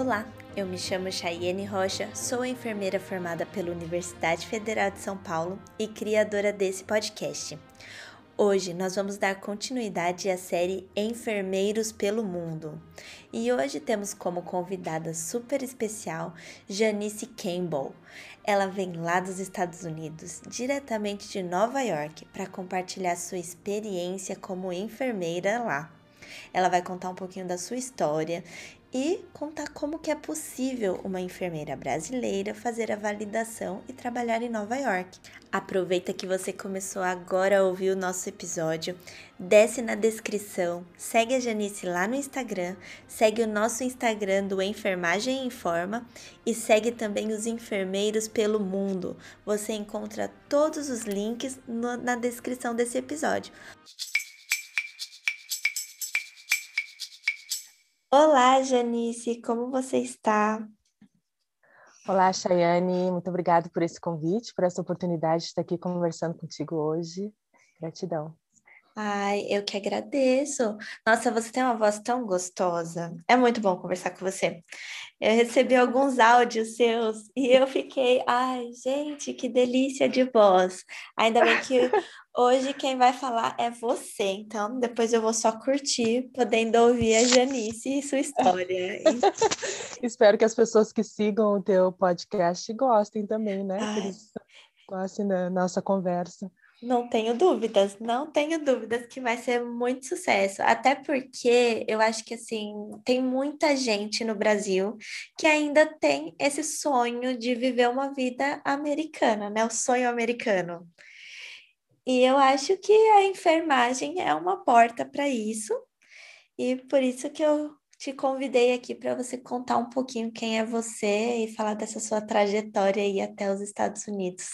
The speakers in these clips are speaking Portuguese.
Olá, eu me chamo Chayenne Rocha, sou enfermeira formada pela Universidade Federal de São Paulo e criadora desse podcast. Hoje nós vamos dar continuidade à série Enfermeiros pelo Mundo. E hoje temos como convidada super especial Janice Campbell. Ela vem lá dos Estados Unidos, diretamente de Nova York, para compartilhar sua experiência como enfermeira lá. Ela vai contar um pouquinho da sua história e contar como que é possível uma enfermeira brasileira fazer a validação e trabalhar em Nova York. Aproveita que você começou agora a ouvir o nosso episódio, desce na descrição, segue a Janice lá no Instagram, segue o nosso Instagram do Enfermagem Informa e segue também os enfermeiros pelo mundo. Você encontra todos os links no, na descrição desse episódio. Olá, Janice, como você está? Olá, Chayane, muito obrigada por esse convite, por essa oportunidade de estar aqui conversando contigo hoje. Gratidão. Ai, eu que agradeço. Nossa, você tem uma voz tão gostosa. É muito bom conversar com você. Eu recebi alguns áudios seus e eu fiquei, ai, gente, que delícia de voz. Ainda bem que hoje quem vai falar é você, então depois eu vou só curtir, podendo ouvir a Janice e sua história. Espero que as pessoas que sigam o teu podcast gostem também, né? Que eles gostem da nossa conversa. Não tenho dúvidas, não tenho dúvidas que vai ser muito sucesso. Até porque eu acho que assim, tem muita gente no Brasil que ainda tem esse sonho de viver uma vida americana, né? O sonho americano. E eu acho que a enfermagem é uma porta para isso. E por isso que eu te convidei aqui para você contar um pouquinho quem é você e falar dessa sua trajetória aí até os Estados Unidos.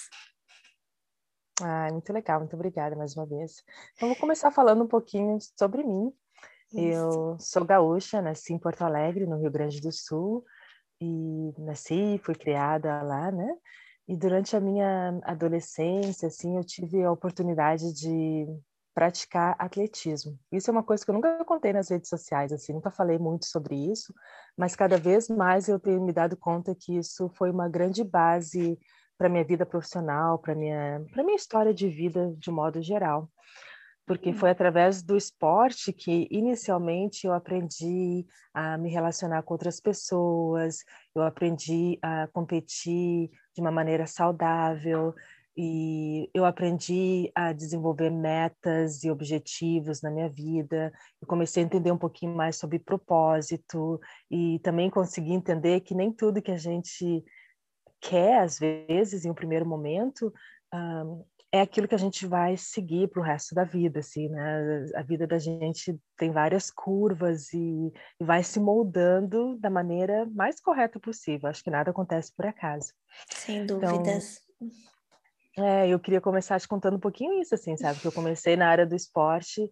Ah, muito legal, muito obrigada mais uma vez. Então, vou começar falando um pouquinho sobre mim. Eu sou gaúcha, nasci em Porto Alegre, no Rio Grande do Sul, e nasci, fui criada lá, né? E durante a minha adolescência, assim, eu tive a oportunidade de praticar atletismo. Isso é uma coisa que eu nunca contei nas redes sociais, assim, nunca falei muito sobre isso, mas cada vez mais eu tenho me dado conta que isso foi uma grande base para minha vida profissional, para minha para minha história de vida de modo geral. Porque hum. foi através do esporte que inicialmente eu aprendi a me relacionar com outras pessoas, eu aprendi a competir de uma maneira saudável, e eu aprendi a desenvolver metas e objetivos na minha vida. Eu comecei a entender um pouquinho mais sobre propósito e também consegui entender que nem tudo que a gente quer, às vezes, em um primeiro momento, um, é aquilo que a gente vai seguir para o resto da vida, assim, né? A vida da gente tem várias curvas e, e, vai se moldando da maneira mais correta possível. Acho que nada acontece por acaso. Sem então, dúvidas. Então, é, eu queria começar te contando um pouquinho isso, assim, sabe? Que eu comecei na área do esporte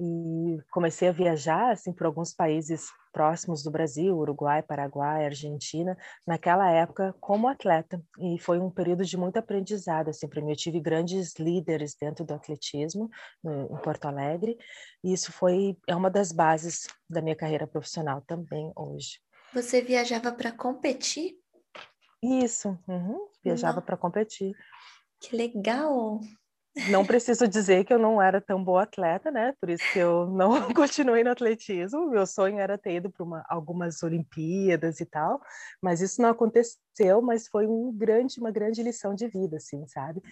e comecei a viajar assim por alguns países próximos do Brasil, Uruguai, Paraguai, Argentina, naquela época como atleta e foi um período de muito aprendizado assim para mim. Eu tive grandes líderes dentro do atletismo no, em Porto Alegre e isso foi é uma das bases da minha carreira profissional também hoje. Você viajava para competir? Isso, uhum, viajava para competir. Que legal! Não preciso dizer que eu não era tão boa atleta, né? Por isso que eu não continuei no atletismo. Meu sonho era ter ido para algumas Olimpíadas e tal, mas isso não aconteceu. Mas foi um grande, uma grande lição de vida, assim, sabe?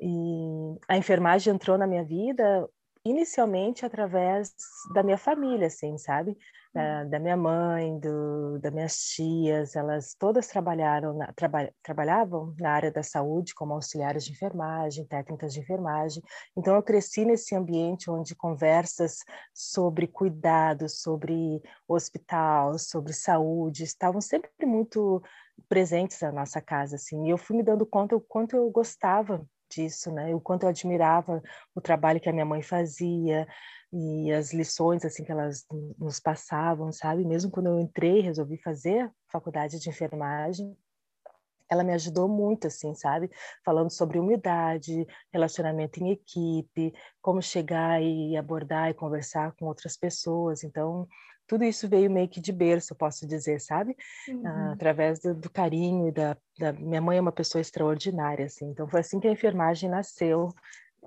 E a enfermagem entrou na minha vida inicialmente através da minha família, assim, sabe? Da, da minha mãe, do, das minhas tias, elas todas trabalharam na, traba, trabalhavam na área da saúde como auxiliares de enfermagem, técnicas de enfermagem. Então eu cresci nesse ambiente onde conversas sobre cuidados, sobre hospital, sobre saúde estavam sempre muito presentes na nossa casa, assim. E eu fui me dando conta o quanto eu gostava disso, né? O quanto eu admirava o trabalho que a minha mãe fazia e as lições assim que elas nos passavam, sabe? Mesmo quando eu entrei, resolvi fazer faculdade de enfermagem, ela me ajudou muito, assim, sabe? Falando sobre humildade, relacionamento em equipe, como chegar e abordar e conversar com outras pessoas. Então, tudo isso veio meio que de berço, posso dizer, sabe? Uhum. Uh, através do, do, carinho e da, da, Minha mãe é uma pessoa extraordinária, assim. Então, foi assim que a enfermagem nasceu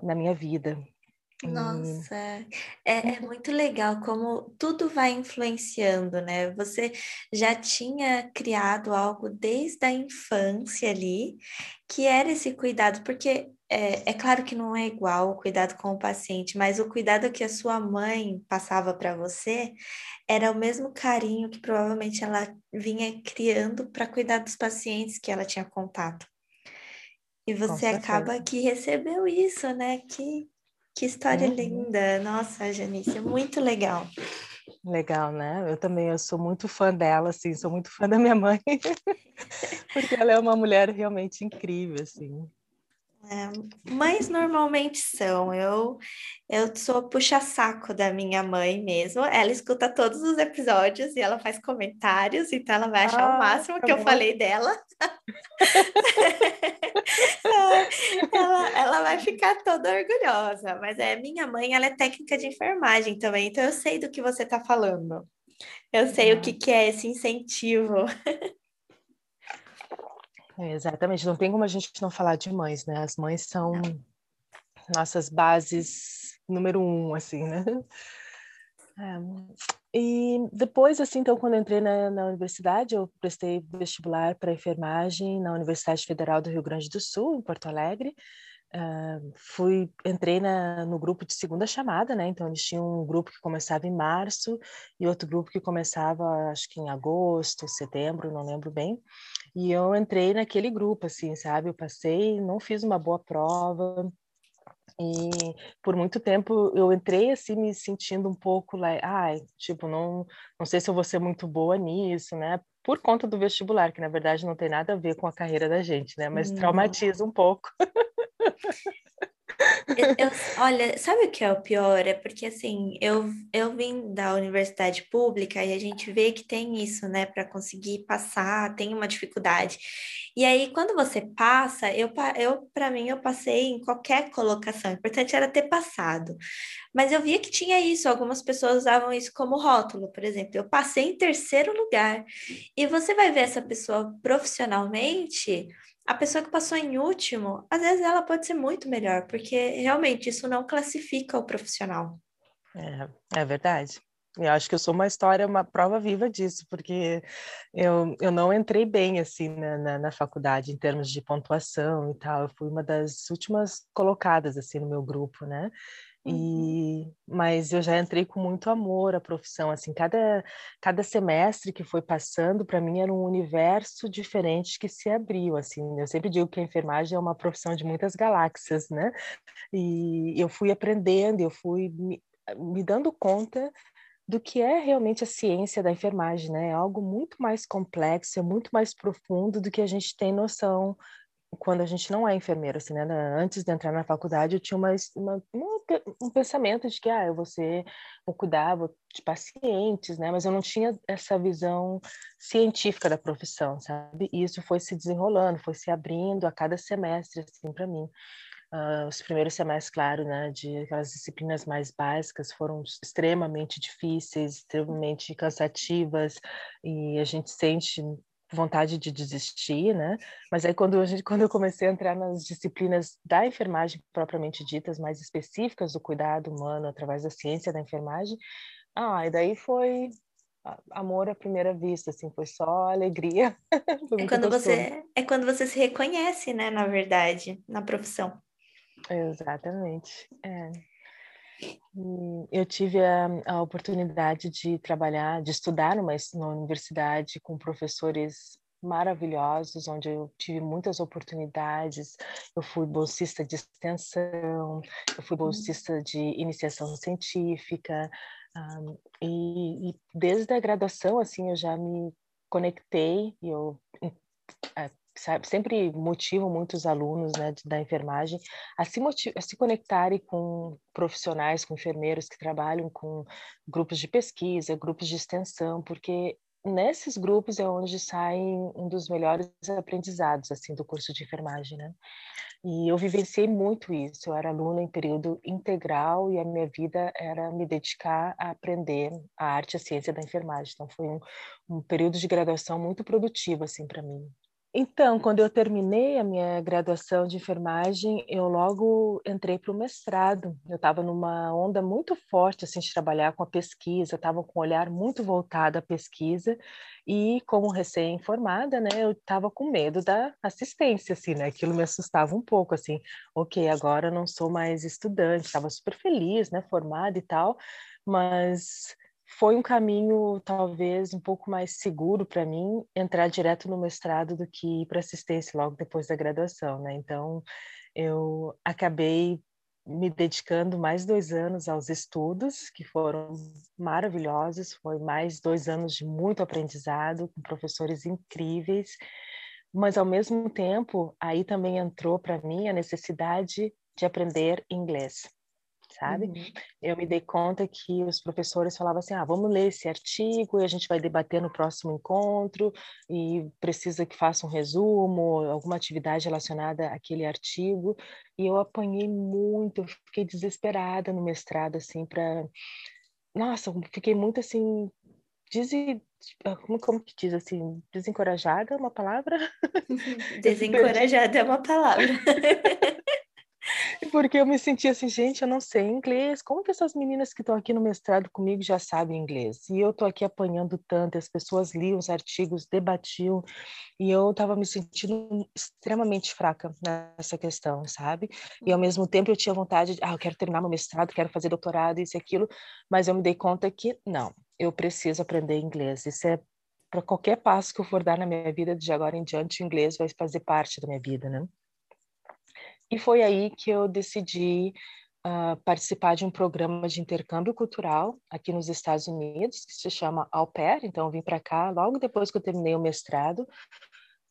na minha vida. Nossa, é, é muito legal como tudo vai influenciando, né? Você já tinha criado algo desde a infância ali, que era esse cuidado, porque é, é claro que não é igual o cuidado com o paciente, mas o cuidado que a sua mãe passava para você era o mesmo carinho que provavelmente ela vinha criando para cuidar dos pacientes que ela tinha contato. E você acaba que recebeu isso, né? Que que história uhum. linda! Nossa, Janice, muito legal. Legal, né? Eu também eu sou muito fã dela, assim, sou muito fã da minha mãe, porque ela é uma mulher realmente incrível, assim. É, mães normalmente são. Eu eu sou puxa-saco da minha mãe mesmo. Ela escuta todos os episódios e ela faz comentários, então ela vai achar ah, o máximo tá que bom. eu falei dela. ela, ela vai ficar toda orgulhosa. Mas é minha mãe, ela é técnica de enfermagem também, então eu sei do que você está falando. Eu sei ah. o que, que é esse incentivo. É, exatamente, não tem como a gente não falar de mães, né? As mães são nossas bases número um, assim, né? É, e depois, assim, então, quando entrei na, na universidade, eu prestei vestibular para enfermagem na Universidade Federal do Rio Grande do Sul, em Porto Alegre. Uh, fui entrei na, no grupo de segunda chamada, né? Então eles tinham um grupo que começava em março e outro grupo que começava, acho que em agosto, setembro, não lembro bem. E eu entrei naquele grupo, assim, sabe? Eu passei, não fiz uma boa prova, e por muito tempo eu entrei assim me sentindo um pouco lá, ai, tipo, não, não sei se eu vou ser muito boa nisso, né? Por conta do vestibular, que na verdade não tem nada a ver com a carreira da gente, né? Mas traumatiza um pouco. Eu, olha, sabe o que é o pior? É porque assim, eu, eu vim da universidade pública e a gente vê que tem isso, né, para conseguir passar, tem uma dificuldade. E aí, quando você passa, eu, eu para mim, eu passei em qualquer colocação, o importante era ter passado. Mas eu via que tinha isso, algumas pessoas usavam isso como rótulo, por exemplo, eu passei em terceiro lugar. E você vai ver essa pessoa profissionalmente a pessoa que passou em último, às vezes ela pode ser muito melhor, porque realmente isso não classifica o profissional. É, é verdade. Eu acho que eu sou uma história, uma prova viva disso, porque eu, eu não entrei bem assim na, na, na, faculdade em termos de pontuação e tal. Eu fui uma das últimas colocadas assim no meu grupo, né? Uhum. E, mas eu já entrei com muito amor à profissão, assim, cada, cada semestre que foi passando, para mim era um universo diferente que se abriu, assim, eu sempre digo que a enfermagem é uma profissão de muitas galáxias, né, e eu fui aprendendo, eu fui me, me dando conta do que é realmente a ciência da enfermagem, né, é algo muito mais complexo, é muito mais profundo do que a gente tem noção quando a gente não é enfermeiro, assim, né? Antes de entrar na faculdade, eu tinha uma, uma, um pensamento de que, ah, eu vou ser, vou cuidar vou, de pacientes, né? Mas eu não tinha essa visão científica da profissão, sabe? E isso foi se desenrolando, foi se abrindo a cada semestre, assim, para mim. Uh, os primeiros semestres, claro, né, de aquelas disciplinas mais básicas foram extremamente difíceis, extremamente cansativas, e a gente sente vontade de desistir, né? Mas aí quando, a gente, quando eu comecei a entrar nas disciplinas da enfermagem propriamente ditas, mais específicas do cuidado humano através da ciência da enfermagem, ah, e daí foi amor à primeira vista, assim, foi só alegria. foi é quando você é quando você se reconhece, né, na verdade, na profissão. Exatamente. É. Eu tive a, a, oportunidade de trabalhar, de estudar numa, numa universidade com professores maravilhosos, onde eu tive muitas oportunidades. Eu fui bolsista de extensão, eu fui uhum. bolsista de iniciação científica, um, e, e, desde a graduação, assim, eu já me conectei e eu sabe, sempre motivo muitos alunos né, da enfermagem a se, a se conectarem com profissionais, com enfermeiros que trabalham com grupos de pesquisa, grupos de extensão, porque nesses grupos é onde saem um dos melhores aprendizados assim do curso de enfermagem, né? E eu vivenciei muito isso. Eu era aluna em período integral e a minha vida era me dedicar a aprender a arte e a ciência da enfermagem. Então foi um, um período de graduação muito produtivo assim para mim. Então, quando eu terminei a minha graduação de enfermagem, eu logo entrei para o mestrado. Eu estava numa onda muito forte assim de trabalhar com a pesquisa, estava com um olhar muito voltado à pesquisa e como recém-formada, né, eu estava com medo da assistência, assim, né? Aquilo me assustava um pouco, assim. Ok, agora eu não sou mais estudante, estava super feliz, né, formada e tal, mas foi um caminho talvez um pouco mais seguro para mim entrar direto no mestrado do que ir para assistência logo depois da graduação, né? Então eu acabei me dedicando mais dois anos aos estudos, que foram maravilhosos. Foi mais dois anos de muito aprendizado, com professores incríveis. Mas, ao mesmo tempo, aí também entrou para mim a necessidade de aprender inglês sabe? Uhum. Eu me dei conta que os professores falavam assim: ah, vamos ler esse artigo e a gente vai debater no próximo encontro e precisa que faça um resumo, alguma atividade relacionada àquele artigo. E eu apanhei muito, eu fiquei desesperada no mestrado, assim, para. Nossa, fiquei muito assim. Des... Como, como que diz assim? Desencorajada é uma palavra? Desencorajada é uma palavra. Porque eu me sentia assim, gente, eu não sei inglês. Como que essas meninas que estão aqui no mestrado comigo já sabem inglês? E eu estou aqui apanhando tanto, as pessoas liam os artigos, debatiam, e eu estava me sentindo extremamente fraca nessa questão, sabe? E ao mesmo tempo eu tinha vontade de, ah, eu quero terminar meu mestrado, quero fazer doutorado, isso e aquilo, mas eu me dei conta que não, eu preciso aprender inglês. Isso é para qualquer passo que eu for dar na minha vida de agora em diante, o inglês vai fazer parte da minha vida, né? E foi aí que eu decidi uh, participar de um programa de intercâmbio cultural aqui nos Estados Unidos, que se chama Au Pair. Então, vim para cá logo depois que eu terminei o mestrado,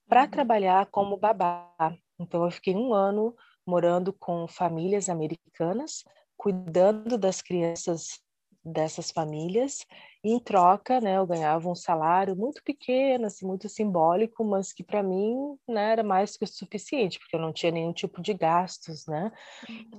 para uhum. trabalhar como babá. Então, eu fiquei um ano morando com famílias americanas, cuidando das crianças dessas famílias e em troca, né, eu ganhava um salário muito pequeno, assim, muito simbólico, mas que para mim, né, era mais que o suficiente, porque eu não tinha nenhum tipo de gastos, né?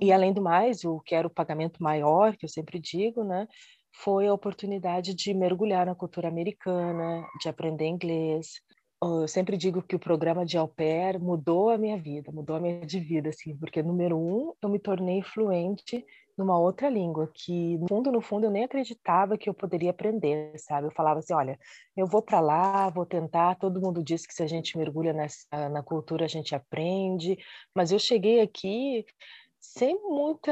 E uhum. além do mais, o que era o pagamento maior, que eu sempre digo, né, foi a oportunidade de mergulhar na cultura americana, de aprender inglês. Eu sempre digo que o programa de au pair mudou a minha vida, mudou a minha vida, assim, porque número um, eu me tornei fluente numa outra língua que no fundo no fundo eu nem acreditava que eu poderia aprender, sabe? Eu falava assim, olha, eu vou para lá, vou tentar, todo mundo diz que se a gente mergulha nessa, na cultura a gente aprende, mas eu cheguei aqui sem muita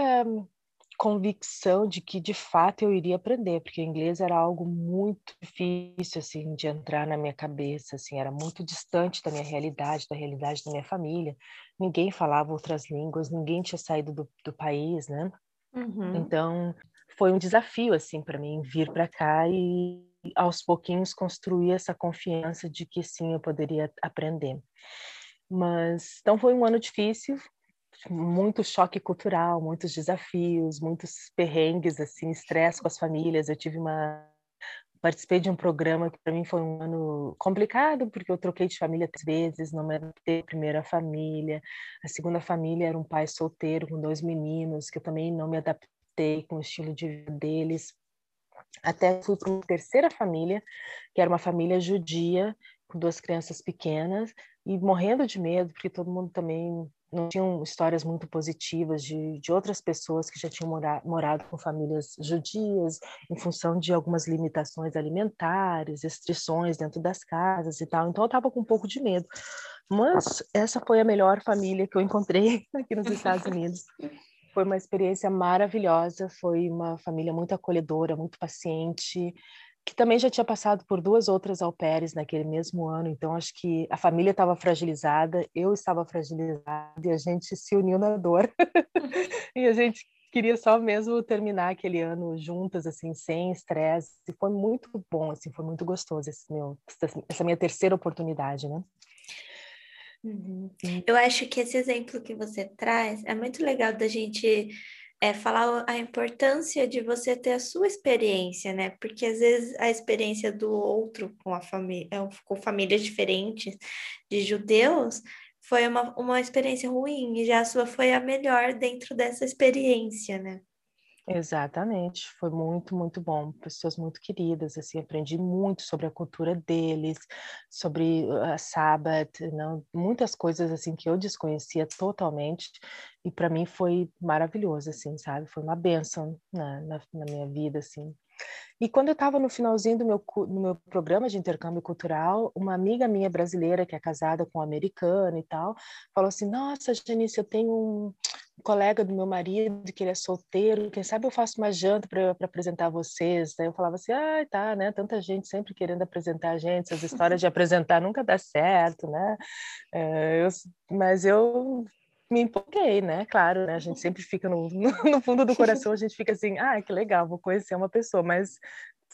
convicção de que de fato eu iria aprender, porque o inglês era algo muito difícil assim de entrar na minha cabeça, assim, era muito distante da minha realidade, da realidade da minha família. Ninguém falava outras línguas, ninguém tinha saído do, do país, né? Uhum. Então, foi um desafio assim para mim vir para cá e aos pouquinhos construir essa confiança de que sim, eu poderia aprender. Mas então foi um ano difícil, muito choque cultural, muitos desafios, muitos perrengues assim, estresse com as famílias. Eu tive uma participei de um programa que para mim foi um ano complicado, porque eu troquei de família três vezes, não adaptei à primeira família. A segunda família era um pai solteiro com dois meninos, que eu também não me adaptei com o estilo de vida deles. Até fui para uma terceira família, que era uma família judia, com duas crianças pequenas, e morrendo de medo, porque todo mundo também não tinham histórias muito positivas de, de outras pessoas que já tinham mora, morado com famílias judias, em função de algumas limitações alimentares, restrições dentro das casas e tal. Então eu estava com um pouco de medo. Mas essa foi a melhor família que eu encontrei aqui nos Estados Unidos. Foi uma experiência maravilhosa, foi uma família muito acolhedora, muito paciente, que também já tinha passado por duas outras pairs naquele mesmo ano, então acho que a família estava fragilizada, eu estava fragilizada e a gente se uniu na dor. e a gente queria só mesmo terminar aquele ano juntas, assim, sem estresse. E foi muito bom, assim, foi muito gostoso esse meu, essa minha terceira oportunidade, né? Uhum. Eu acho que esse exemplo que você traz é muito legal da gente é falar a importância de você ter a sua experiência, né? Porque às vezes a experiência do outro com a família, é, com famílias diferentes de judeus foi uma, uma experiência ruim e já a sua foi a melhor dentro dessa experiência, né? Exatamente, foi muito, muito bom. Pessoas muito queridas, assim, aprendi muito sobre a cultura deles, sobre a Sabbath, não, muitas coisas assim que eu desconhecia totalmente e para mim foi maravilhoso, assim, sabe? Foi uma benção na, na, na minha vida, assim. E quando eu estava no finalzinho do meu, no meu programa de intercâmbio cultural, uma amiga minha brasileira, que é casada com um americano e tal, falou assim: Nossa, Janice, eu tenho um colega do meu marido que ele é solteiro, quem sabe eu faço uma janta para apresentar vocês. Daí eu falava assim: Ah, tá, né? Tanta gente sempre querendo apresentar a gente, essas histórias de apresentar nunca dá certo, né? É, eu, mas eu me empolguei, né? Claro, né? A gente sempre fica no, no, fundo do coração, a gente fica assim, ah, que legal, vou conhecer uma pessoa, mas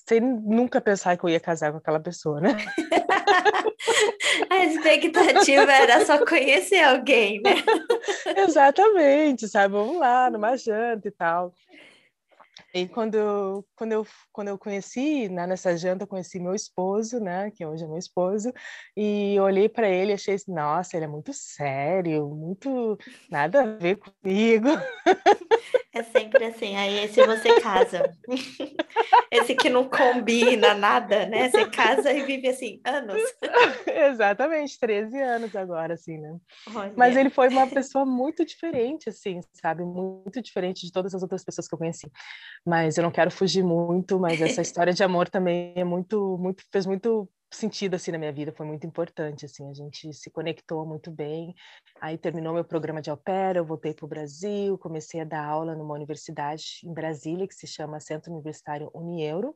sem nunca pensar que eu ia casar com aquela pessoa, né? a expectativa era só conhecer alguém, né? Exatamente, sabe? Vamos lá, numa janta e tal. E quando eu, quando eu, quando eu conheci, né, nessa janta, eu conheci meu esposo, né, que hoje é meu esposo, e olhei para ele e achei assim, nossa, ele é muito sério, muito nada a ver comigo. É sempre assim, aí esse você casa. Esse que não combina nada, né? Você casa e vive assim, anos. Exatamente, 13 anos agora, assim, né? Olha. Mas ele foi uma pessoa muito diferente, assim, sabe? Muito diferente de todas as outras pessoas que eu conheci. Mas eu não quero fugir muito, mas essa história de amor também é muito, muito, fez muito sentido assim na minha vida, foi muito importante assim, a gente se conectou muito bem. Aí terminou meu programa de pair, eu voltei para o Brasil, comecei a dar aula numa universidade em Brasília que se chama Centro Universitário Unieuro.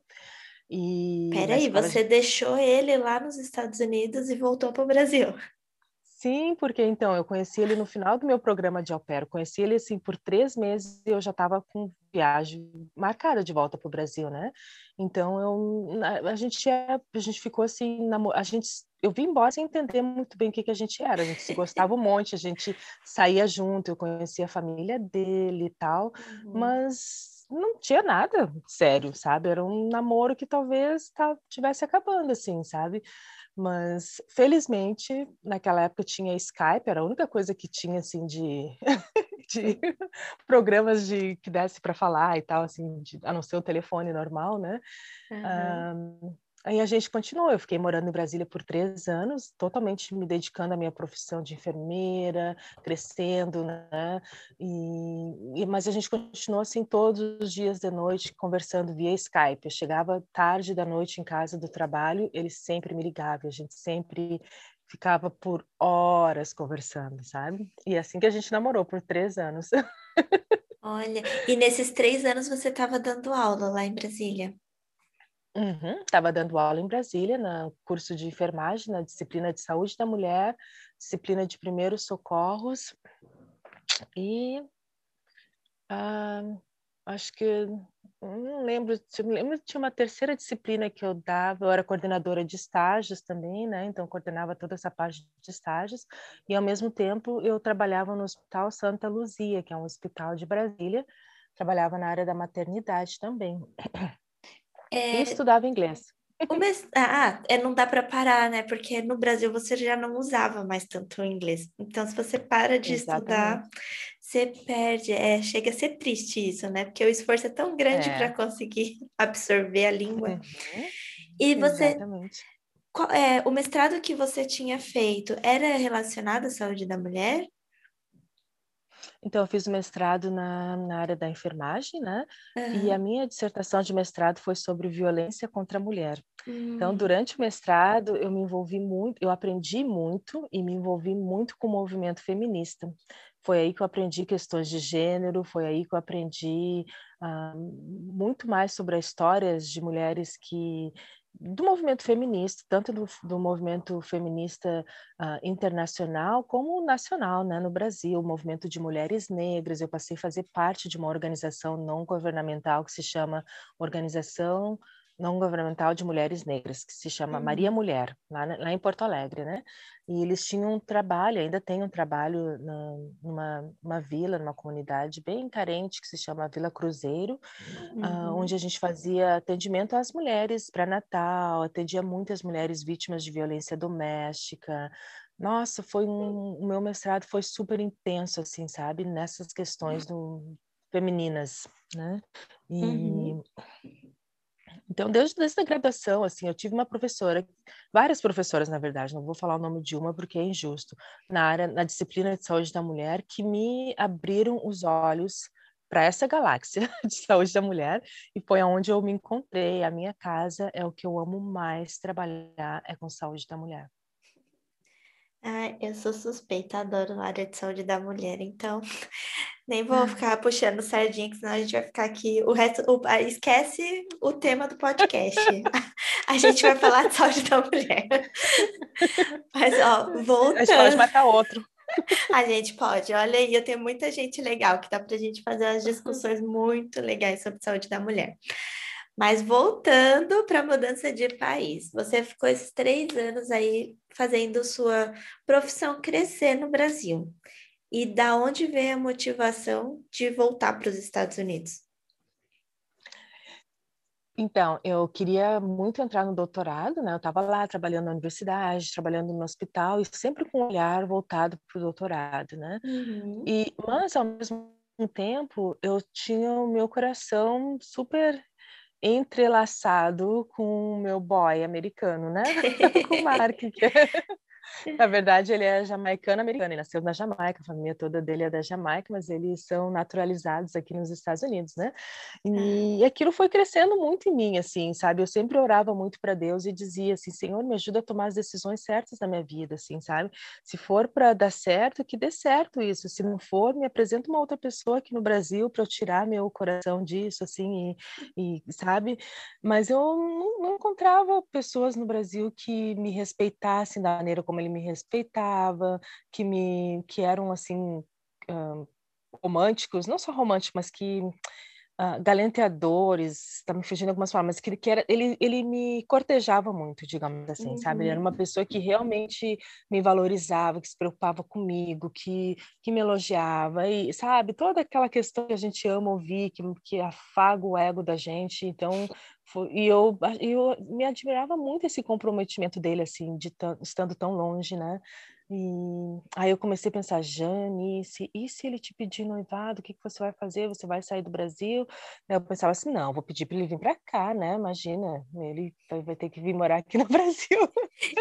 E Peraí, você de... deixou ele lá nos Estados Unidos e voltou para o Brasil? Sim, porque então eu conheci ele no final do meu programa de au pair, conheci ele assim por três meses e eu já estava com viagem marcada de volta para o Brasil, né? Então eu, a gente é, a gente ficou assim, a gente, eu vim embora sem entender muito bem o que que a gente era, a gente se gostava um monte, a gente saía junto, eu conhecia a família dele e tal, uhum. mas não tinha nada sério, sabe? Era um namoro que talvez tá, tivesse acabando assim, sabe? Mas, felizmente, naquela época tinha Skype, era a única coisa que tinha, assim, de, de programas de que desse para falar e tal, assim, de, a não ser o telefone normal, né? Uhum. Um, Aí a gente continuou. Eu fiquei morando em Brasília por três anos, totalmente me dedicando à minha profissão de enfermeira, crescendo, né? E, e, mas a gente continuou assim todos os dias de noite conversando via Skype. Eu chegava tarde da noite em casa do trabalho, ele sempre me ligava. A gente sempre ficava por horas conversando, sabe? E é assim que a gente namorou por três anos. Olha, e nesses três anos você estava dando aula lá em Brasília? Estava uhum, dando aula em Brasília, no curso de enfermagem, na disciplina de saúde da mulher, disciplina de primeiros socorros, e ah, acho que não lembro, lembro tinha uma terceira disciplina que eu dava, eu era coordenadora de estágios também, né? Então coordenava toda essa parte de estágios e ao mesmo tempo eu trabalhava no Hospital Santa Luzia, que é um hospital de Brasília, trabalhava na área da maternidade também. É... E estudava inglês. Mest... Ah, é, não dá para parar, né? Porque no Brasil você já não usava mais tanto o inglês. Então, se você para de Exatamente. estudar, você perde. É, chega a ser triste isso, né? Porque o esforço é tão grande é. para conseguir absorver a língua. Uhum. E você. Exatamente. Qual, é, o mestrado que você tinha feito era relacionado à saúde da mulher? Então, eu fiz mestrado na, na área da enfermagem, né? Uhum. E a minha dissertação de mestrado foi sobre violência contra a mulher. Uhum. Então, hum. durante o mestrado, eu me envolvi muito, eu aprendi muito e me envolvi muito com o movimento feminista. Foi aí que eu aprendi questões de gênero, foi aí que eu aprendi uh, muito mais sobre as histórias de mulheres que do movimento feminista, tanto do, do movimento feminista uh, internacional como nacional, né, no Brasil, o movimento de mulheres negras. Eu passei a fazer parte de uma organização não governamental que se chama Organização não governamental de mulheres negras, que se chama uhum. Maria Mulher, lá, lá em Porto Alegre, né? E eles tinham um trabalho, ainda tem um trabalho na, numa uma vila, numa comunidade bem carente, que se chama Vila Cruzeiro, uhum. uh, onde a gente fazia atendimento às mulheres para Natal, atendia muitas mulheres vítimas de violência doméstica. Nossa, foi um, o meu mestrado foi super intenso, assim, sabe? Nessas questões do, femininas, né? E... Uhum. Então, desde, desde a graduação, assim, eu tive uma professora, várias professoras, na verdade, não vou falar o nome de uma porque é injusto, na área, na disciplina de saúde da mulher, que me abriram os olhos para essa galáxia de saúde da mulher e foi aonde eu me encontrei. A minha casa é o que eu amo mais trabalhar, é com saúde da mulher. Ah, eu sou suspeita, adoro a área de saúde da mulher, então nem vou ficar puxando sardinha, que senão a gente vai ficar aqui. O resto, o, esquece o tema do podcast. a gente vai falar de saúde da mulher. Mas, ó, voltando. A gente pode matar outro. A gente pode, olha aí, eu tenho muita gente legal que dá para a gente fazer umas discussões muito legais sobre saúde da mulher. Mas voltando para a mudança de país, você ficou esses três anos aí fazendo sua profissão crescer no Brasil. E da onde veio a motivação de voltar para os Estados Unidos? Então, eu queria muito entrar no doutorado, né? Eu estava lá trabalhando na universidade, trabalhando no hospital e sempre com um olhar voltado para o doutorado, né? Uhum. E, mas ao mesmo tempo, eu tinha o meu coração super entrelaçado com o meu boy americano, né? com o Mark, na verdade, ele é jamaicano-americano, ele nasceu na Jamaica, a família toda dele é da Jamaica, mas eles são naturalizados aqui nos Estados Unidos, né? E aquilo foi crescendo muito em mim, assim, sabe? Eu sempre orava muito para Deus e dizia assim: Senhor, me ajuda a tomar as decisões certas na minha vida, assim, sabe? Se for para dar certo, que dê certo isso. Se não for, me apresenta uma outra pessoa aqui no Brasil para eu tirar meu coração disso, assim, e, e sabe? Mas eu não, não encontrava pessoas no Brasil que me respeitassem da maneira como ele me respeitava, que me que eram assim uh, românticos, não só românticos, mas que uh, galanteadores, está me fugindo algumas formas, que, que era, ele, ele me cortejava muito, digamos assim, uhum. sabe? Ele era uma uhum. pessoa que realmente me valorizava, que se preocupava comigo, que, que me elogiava, e sabe? Toda aquela questão que a gente ama ouvir, que, que afaga o ego da gente, então foi, e eu, eu me admirava muito esse comprometimento dele, assim, de estando tão longe, né? E aí eu comecei a pensar, Jane, se, e se ele te pedir noivado, o que, que você vai fazer? Você vai sair do Brasil? Eu pensava assim, não, vou pedir para ele vir para cá, né? Imagina, ele vai, vai, ter que vir morar aqui no Brasil.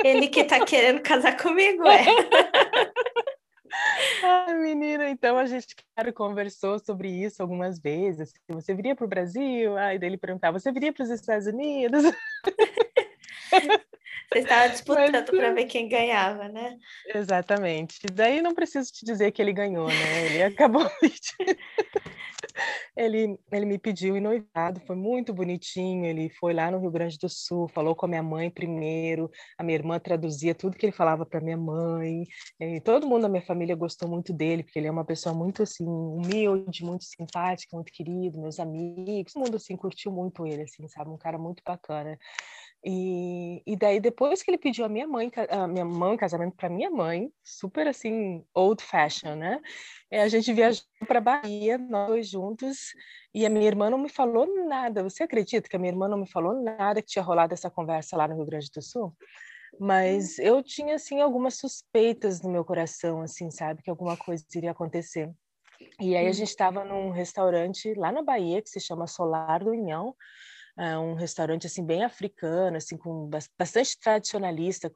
Ele que está querendo casar comigo, é. Ai, menina, então a gente claro, conversou sobre isso algumas vezes. Você viria para o Brasil? Aí dele perguntava, você viria para os Estados Unidos? Você estava disputando para ver quem ganhava, né? Exatamente. Daí não preciso te dizer que ele ganhou, né? Ele acabou ele, ele me pediu em noivado, foi muito bonitinho. Ele foi lá no Rio Grande do Sul, falou com a minha mãe primeiro. A minha irmã traduzia tudo que ele falava para minha mãe. E todo mundo da minha família gostou muito dele, porque ele é uma pessoa muito assim humilde, muito simpática, muito querido. Meus amigos, todo mundo assim curtiu muito ele, assim, sabe, um cara muito bacana. E, e daí, depois que ele pediu a minha mãe, a minha mãe, casamento para minha mãe, super assim, old fashion, né? E a gente viajou para Bahia, nós dois juntos, e a minha irmã não me falou nada. Você acredita que a minha irmã não me falou nada que tinha rolado essa conversa lá no Rio Grande do Sul? Mas eu tinha, assim, algumas suspeitas no meu coração, assim, sabe? Que alguma coisa iria acontecer. E aí a gente estava num restaurante lá na Bahia, que se chama Solar do Unhão, é um restaurante assim bem africano, assim com bastante tradicionalista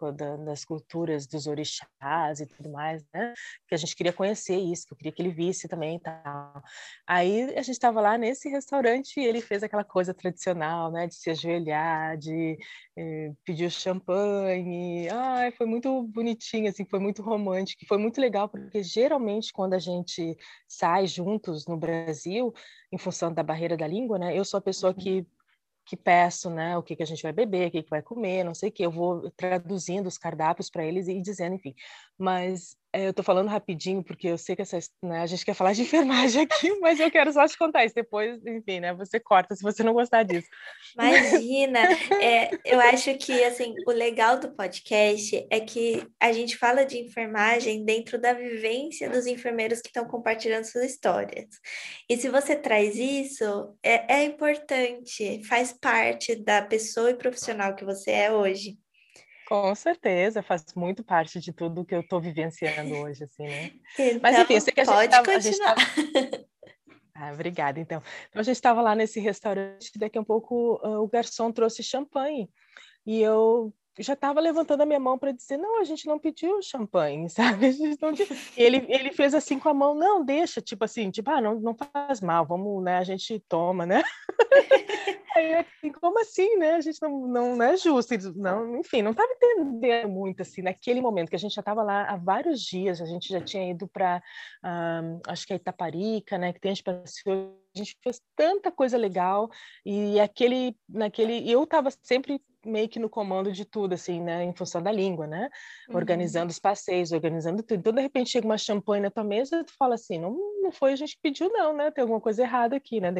das culturas dos orixás e tudo mais, né? Que a gente queria conhecer isso, que eu queria que ele visse também, tal. Aí a gente estava lá nesse restaurante e ele fez aquela coisa tradicional, né? De se ajoelhar, de eh, pedir champanhe. Ai, foi muito bonitinho, assim, foi muito romântico, foi muito legal porque geralmente quando a gente sai juntos no Brasil, em função da barreira da língua, né? Eu sou a pessoa uhum. que que peço, né, o que, que a gente vai beber, o que, que vai comer, não sei o que, eu vou traduzindo os cardápios para eles e dizendo, enfim. Mas eu estou falando rapidinho porque eu sei que essa, né, a gente quer falar de enfermagem aqui, mas eu quero só te contar isso depois, enfim, né? Você corta se você não gostar disso. Imagina, é, eu acho que assim o legal do podcast é que a gente fala de enfermagem dentro da vivência dos enfermeiros que estão compartilhando suas histórias. E se você traz isso, é, é importante, faz parte da pessoa e profissional que você é hoje. Com certeza, faz muito parte de tudo que eu estou vivenciando hoje, assim, né? Então, Mas enfim, eu sei que a gente estava... Ah, obrigada, então. Então, a gente estava lá nesse restaurante, daqui a um pouco uh, o garçom trouxe champanhe, e eu já estava levantando a minha mão para dizer, não, a gente não pediu champanhe, sabe? Ele, ele fez assim com a mão, não, deixa, tipo assim, tipo, ah, não, não faz mal, vamos, né, a gente toma, né? Aí, assim, como assim, né? A gente não, não, não é justo, não, enfim, não estava entendendo muito, assim, naquele momento, que a gente já estava lá há vários dias, a gente já tinha ido para, um, acho que é Itaparica, né, que tem a gente fez tanta coisa legal, e aquele, naquele, eu estava sempre meio que no comando de tudo, assim, né? Em função da língua, né? Uhum. Organizando os passeios, organizando tudo. Então, de repente, chega uma champanhe na tua mesa e tu fala assim, não, não foi a gente que pediu, não, né? Tem alguma coisa errada aqui, né?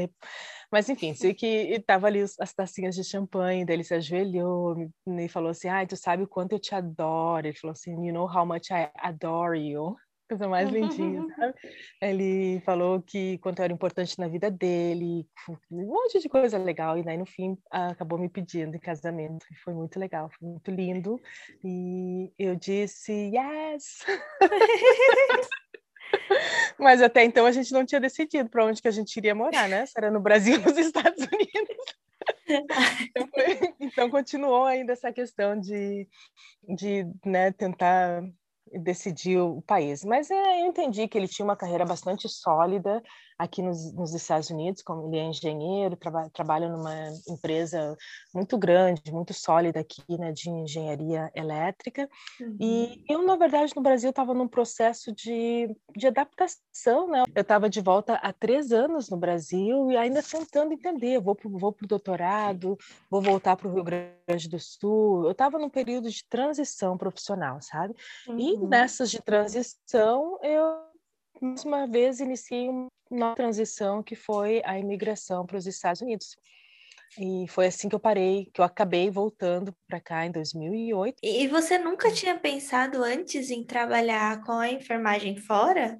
Mas, enfim, sei que estava ali as tacinhas de champanhe, daí ele se ajoelhou me, falou assim, ai, tu sabe o quanto eu te adoro. Ele falou assim, you know how much I adore you coisa mais lindinha, sabe? Ele falou que quanto era importante na vida dele, um monte de coisa legal, e daí no fim acabou me pedindo em casamento, e foi muito legal, foi muito lindo, e eu disse yes! Mas até então a gente não tinha decidido para onde que a gente iria morar, né? Se era no Brasil ou nos Estados Unidos. então, foi, então, continuou ainda essa questão de, de né, tentar decidiu o país. Mas é, eu entendi que ele tinha uma carreira bastante sólida aqui nos, nos Estados Unidos, como ele é engenheiro, traba, trabalha numa empresa muito grande, muito sólida aqui, né, de engenharia elétrica. Uhum. E eu, na verdade, no Brasil estava num processo de, de adaptação, né? Eu estava de volta há três anos no Brasil e ainda tentando entender. vou para vou o doutorado, vou voltar para o Rio Grande do Sul. Eu estava num período de transição profissional, sabe? Uhum. E nessas de transição, eu mais uma vez iniciei uma transição que foi a imigração para os Estados Unidos. E foi assim que eu parei, que eu acabei voltando para cá em 2008. E você nunca tinha pensado antes em trabalhar com a enfermagem fora?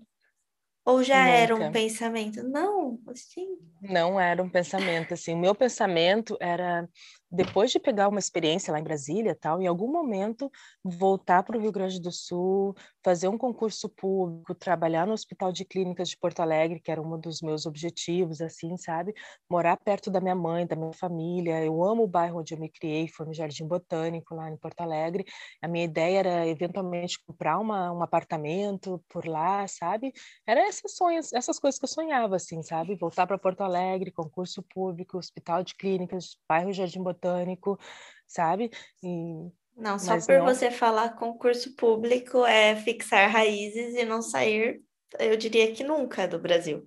Ou já Nunca. era um pensamento? Não, assim. Não era um pensamento, assim. O meu pensamento era depois de pegar uma experiência lá em Brasília tal, em algum momento voltar para o Rio Grande do Sul, fazer um concurso público, trabalhar no Hospital de Clínicas de Porto Alegre, que era um dos meus objetivos, assim, sabe? Morar perto da minha mãe, da minha família. Eu amo o bairro onde eu me criei, foi no Jardim Botânico, lá em Porto Alegre. A minha ideia era eventualmente comprar uma, um apartamento por lá, sabe? Era esses sonhos, essas coisas que eu sonhava, assim, sabe? Voltar para Porto Alegre, concurso público, Hospital de Clínicas, bairro Jardim Botânico botânico, sabe? E, não, só por não... você falar concurso público é fixar raízes e não sair, eu diria que nunca do Brasil.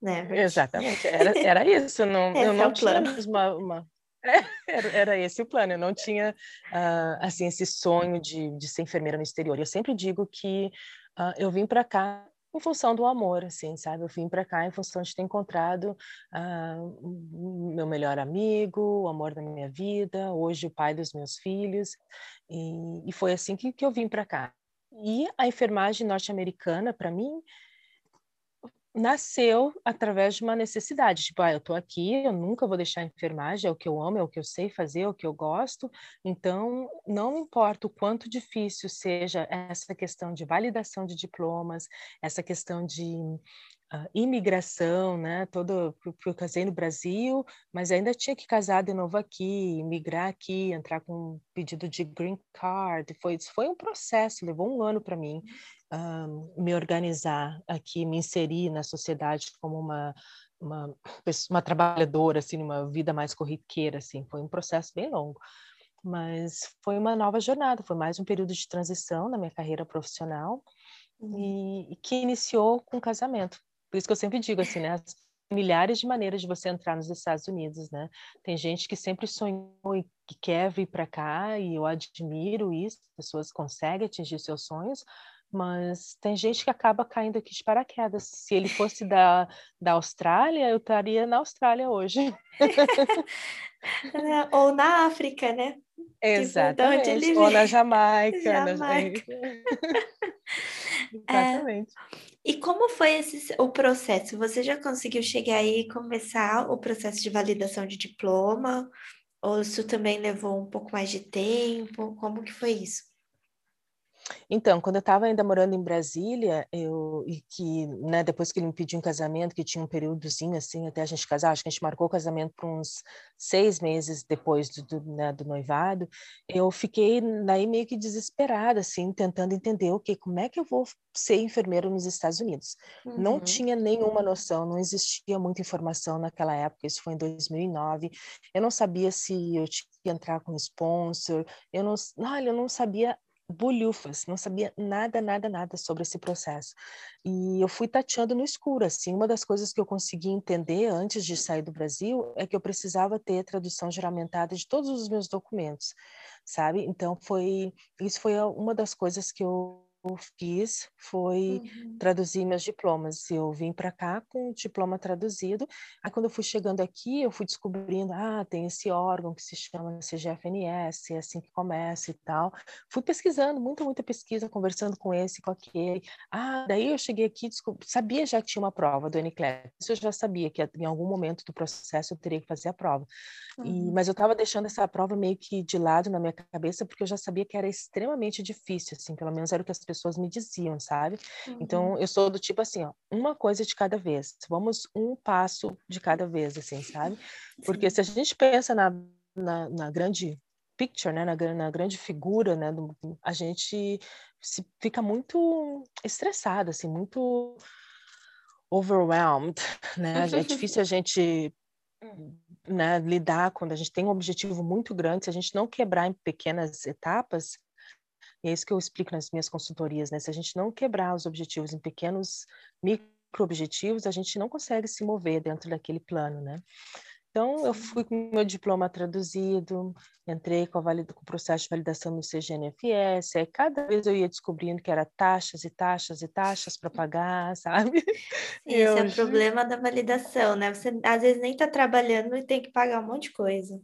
Né? Exatamente, era, era isso. Não, eu não é tinha uma, uma... É, era, era, esse o plano. Eu não tinha uh, assim esse sonho de, de ser enfermeira no exterior. Eu sempre digo que uh, eu vim para cá em função do amor, assim, sabe? Eu vim para cá em função de ter encontrado uh, meu melhor amigo, o amor da minha vida, hoje o pai dos meus filhos, e, e foi assim que, que eu vim para cá. E a enfermagem norte-americana, para mim, nasceu através de uma necessidade, tipo, ah, eu tô aqui, eu nunca vou deixar a enfermagem, é o que eu amo, é o que eu sei fazer, é o que eu gosto, então não importa o quanto difícil seja essa questão de validação de diplomas, essa questão de uh, imigração, né, todo, eu casei no Brasil, mas ainda tinha que casar de novo aqui, migrar aqui, entrar com um pedido de green card, foi, foi um processo, levou um ano para mim, um, me organizar aqui, me inserir na sociedade como uma, uma, uma trabalhadora, assim, numa vida mais corriqueira, assim, foi um processo bem longo. Mas foi uma nova jornada, foi mais um período de transição na minha carreira profissional uhum. e, e que iniciou com o casamento. Por isso que eu sempre digo assim, né? milhares de maneiras de você entrar nos Estados Unidos, né? Tem gente que sempre sonhou e que quer vir para cá e eu admiro isso, pessoas conseguem atingir seus sonhos, mas tem gente que acaba caindo aqui de paraquedas. Se ele fosse da, da Austrália, eu estaria na Austrália hoje. Ou na África, né? Exatamente. Ou na Jamaica. Jamaica. Na... Exatamente. É... E como foi esse, o processo? Você já conseguiu chegar aí e começar o processo de validação de diploma? Ou isso também levou um pouco mais de tempo? Como que foi isso? Então, quando eu estava ainda morando em Brasília, eu e que, né, depois que ele me pediu um casamento, que tinha um períodozinho assim até a gente casar, acho que a gente marcou o casamento por uns seis meses depois do, do, né, do noivado, eu fiquei daí meio que desesperada, assim, tentando entender, o que, como é que eu vou ser enfermeira nos Estados Unidos? Uhum. Não tinha nenhuma noção, não existia muita informação naquela época, isso foi em 2009, eu não sabia se eu tinha que entrar com sponsor, eu não, olha, eu não sabia bolhufas, não sabia nada, nada, nada sobre esse processo. E eu fui tateando no escuro, assim, uma das coisas que eu consegui entender antes de sair do Brasil é que eu precisava ter tradução juramentada de todos os meus documentos, sabe? Então foi, isso foi uma das coisas que eu fiz foi uhum. traduzir meus diplomas. Eu vim para cá com o diploma traduzido. Aí, quando eu fui chegando aqui, eu fui descobrindo: ah, tem esse órgão que se chama CGFNS, é assim que começa e tal. Fui pesquisando, muita, muita pesquisa, conversando com esse, com aquele. Ah, daí eu cheguei aqui, descobri, sabia já que tinha uma prova do NCLEX. Isso eu já sabia que em algum momento do processo eu teria que fazer a prova. Uhum. E, mas eu estava deixando essa prova meio que de lado na minha cabeça, porque eu já sabia que era extremamente difícil, assim, pelo menos era o que as pessoas me diziam, sabe? Então, uhum. Então, eu sou do tipo assim, ó, uma coisa de cada vez, vamos um passo de cada vez, assim, sabe? Porque Sim. se a gente pensa na, na, na grande picture, né, na, na, grande figura, né, do, a gente se, fica muito estressada, assim, muito overwhelmed, né? É difícil a gente né, lidar quando a gente tem um objetivo muito grande, se a gente não quebrar em pequenas etapas, e é isso que eu explico nas minhas consultorias, né? Se a gente não quebrar os objetivos em pequenos micro-objetivos, a gente não consegue se mover dentro daquele plano, né? Então, eu fui com meu diploma traduzido, entrei com, com, o processo de validação no CGNFS, aí cada vez eu ia descobrindo que era taxas e taxas e taxas para pagar, sabe? Esse eu... é o problema da validação, né? Você às vezes nem está trabalhando e tem que pagar um monte de coisa.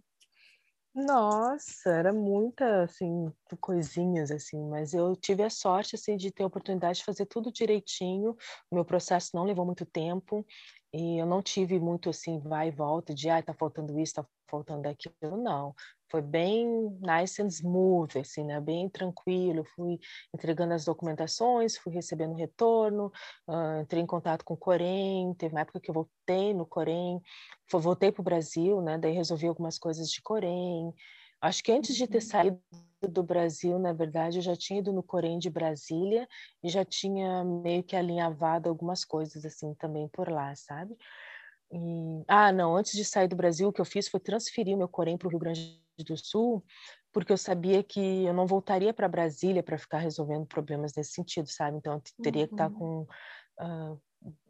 Nossa, era muita, assim, coisinhas, assim, mas eu tive a sorte, assim, de ter a oportunidade de fazer tudo direitinho, o meu processo não levou muito tempo, e eu não tive muito, assim, vai e volta, de, ai, tá faltando isso, tá faltando aquilo, não. Foi bem nice and smooth, assim, né, bem tranquilo, fui entregando as documentações, fui recebendo retorno, uh, entrei em contato com o Corém, teve uma época que eu voltei no Corém, voltei para o Brasil, né, daí resolvi algumas coisas de Corém, Acho que antes de ter uhum. saído do Brasil, na verdade, eu já tinha ido no Corém de Brasília e já tinha meio que alinhavado algumas coisas assim também por lá, sabe? E... Ah, não, antes de sair do Brasil, o que eu fiz foi transferir meu Corém para o Rio Grande do Sul, porque eu sabia que eu não voltaria para Brasília para ficar resolvendo problemas nesse sentido, sabe? Então, eu teria uhum. que estar com, uh,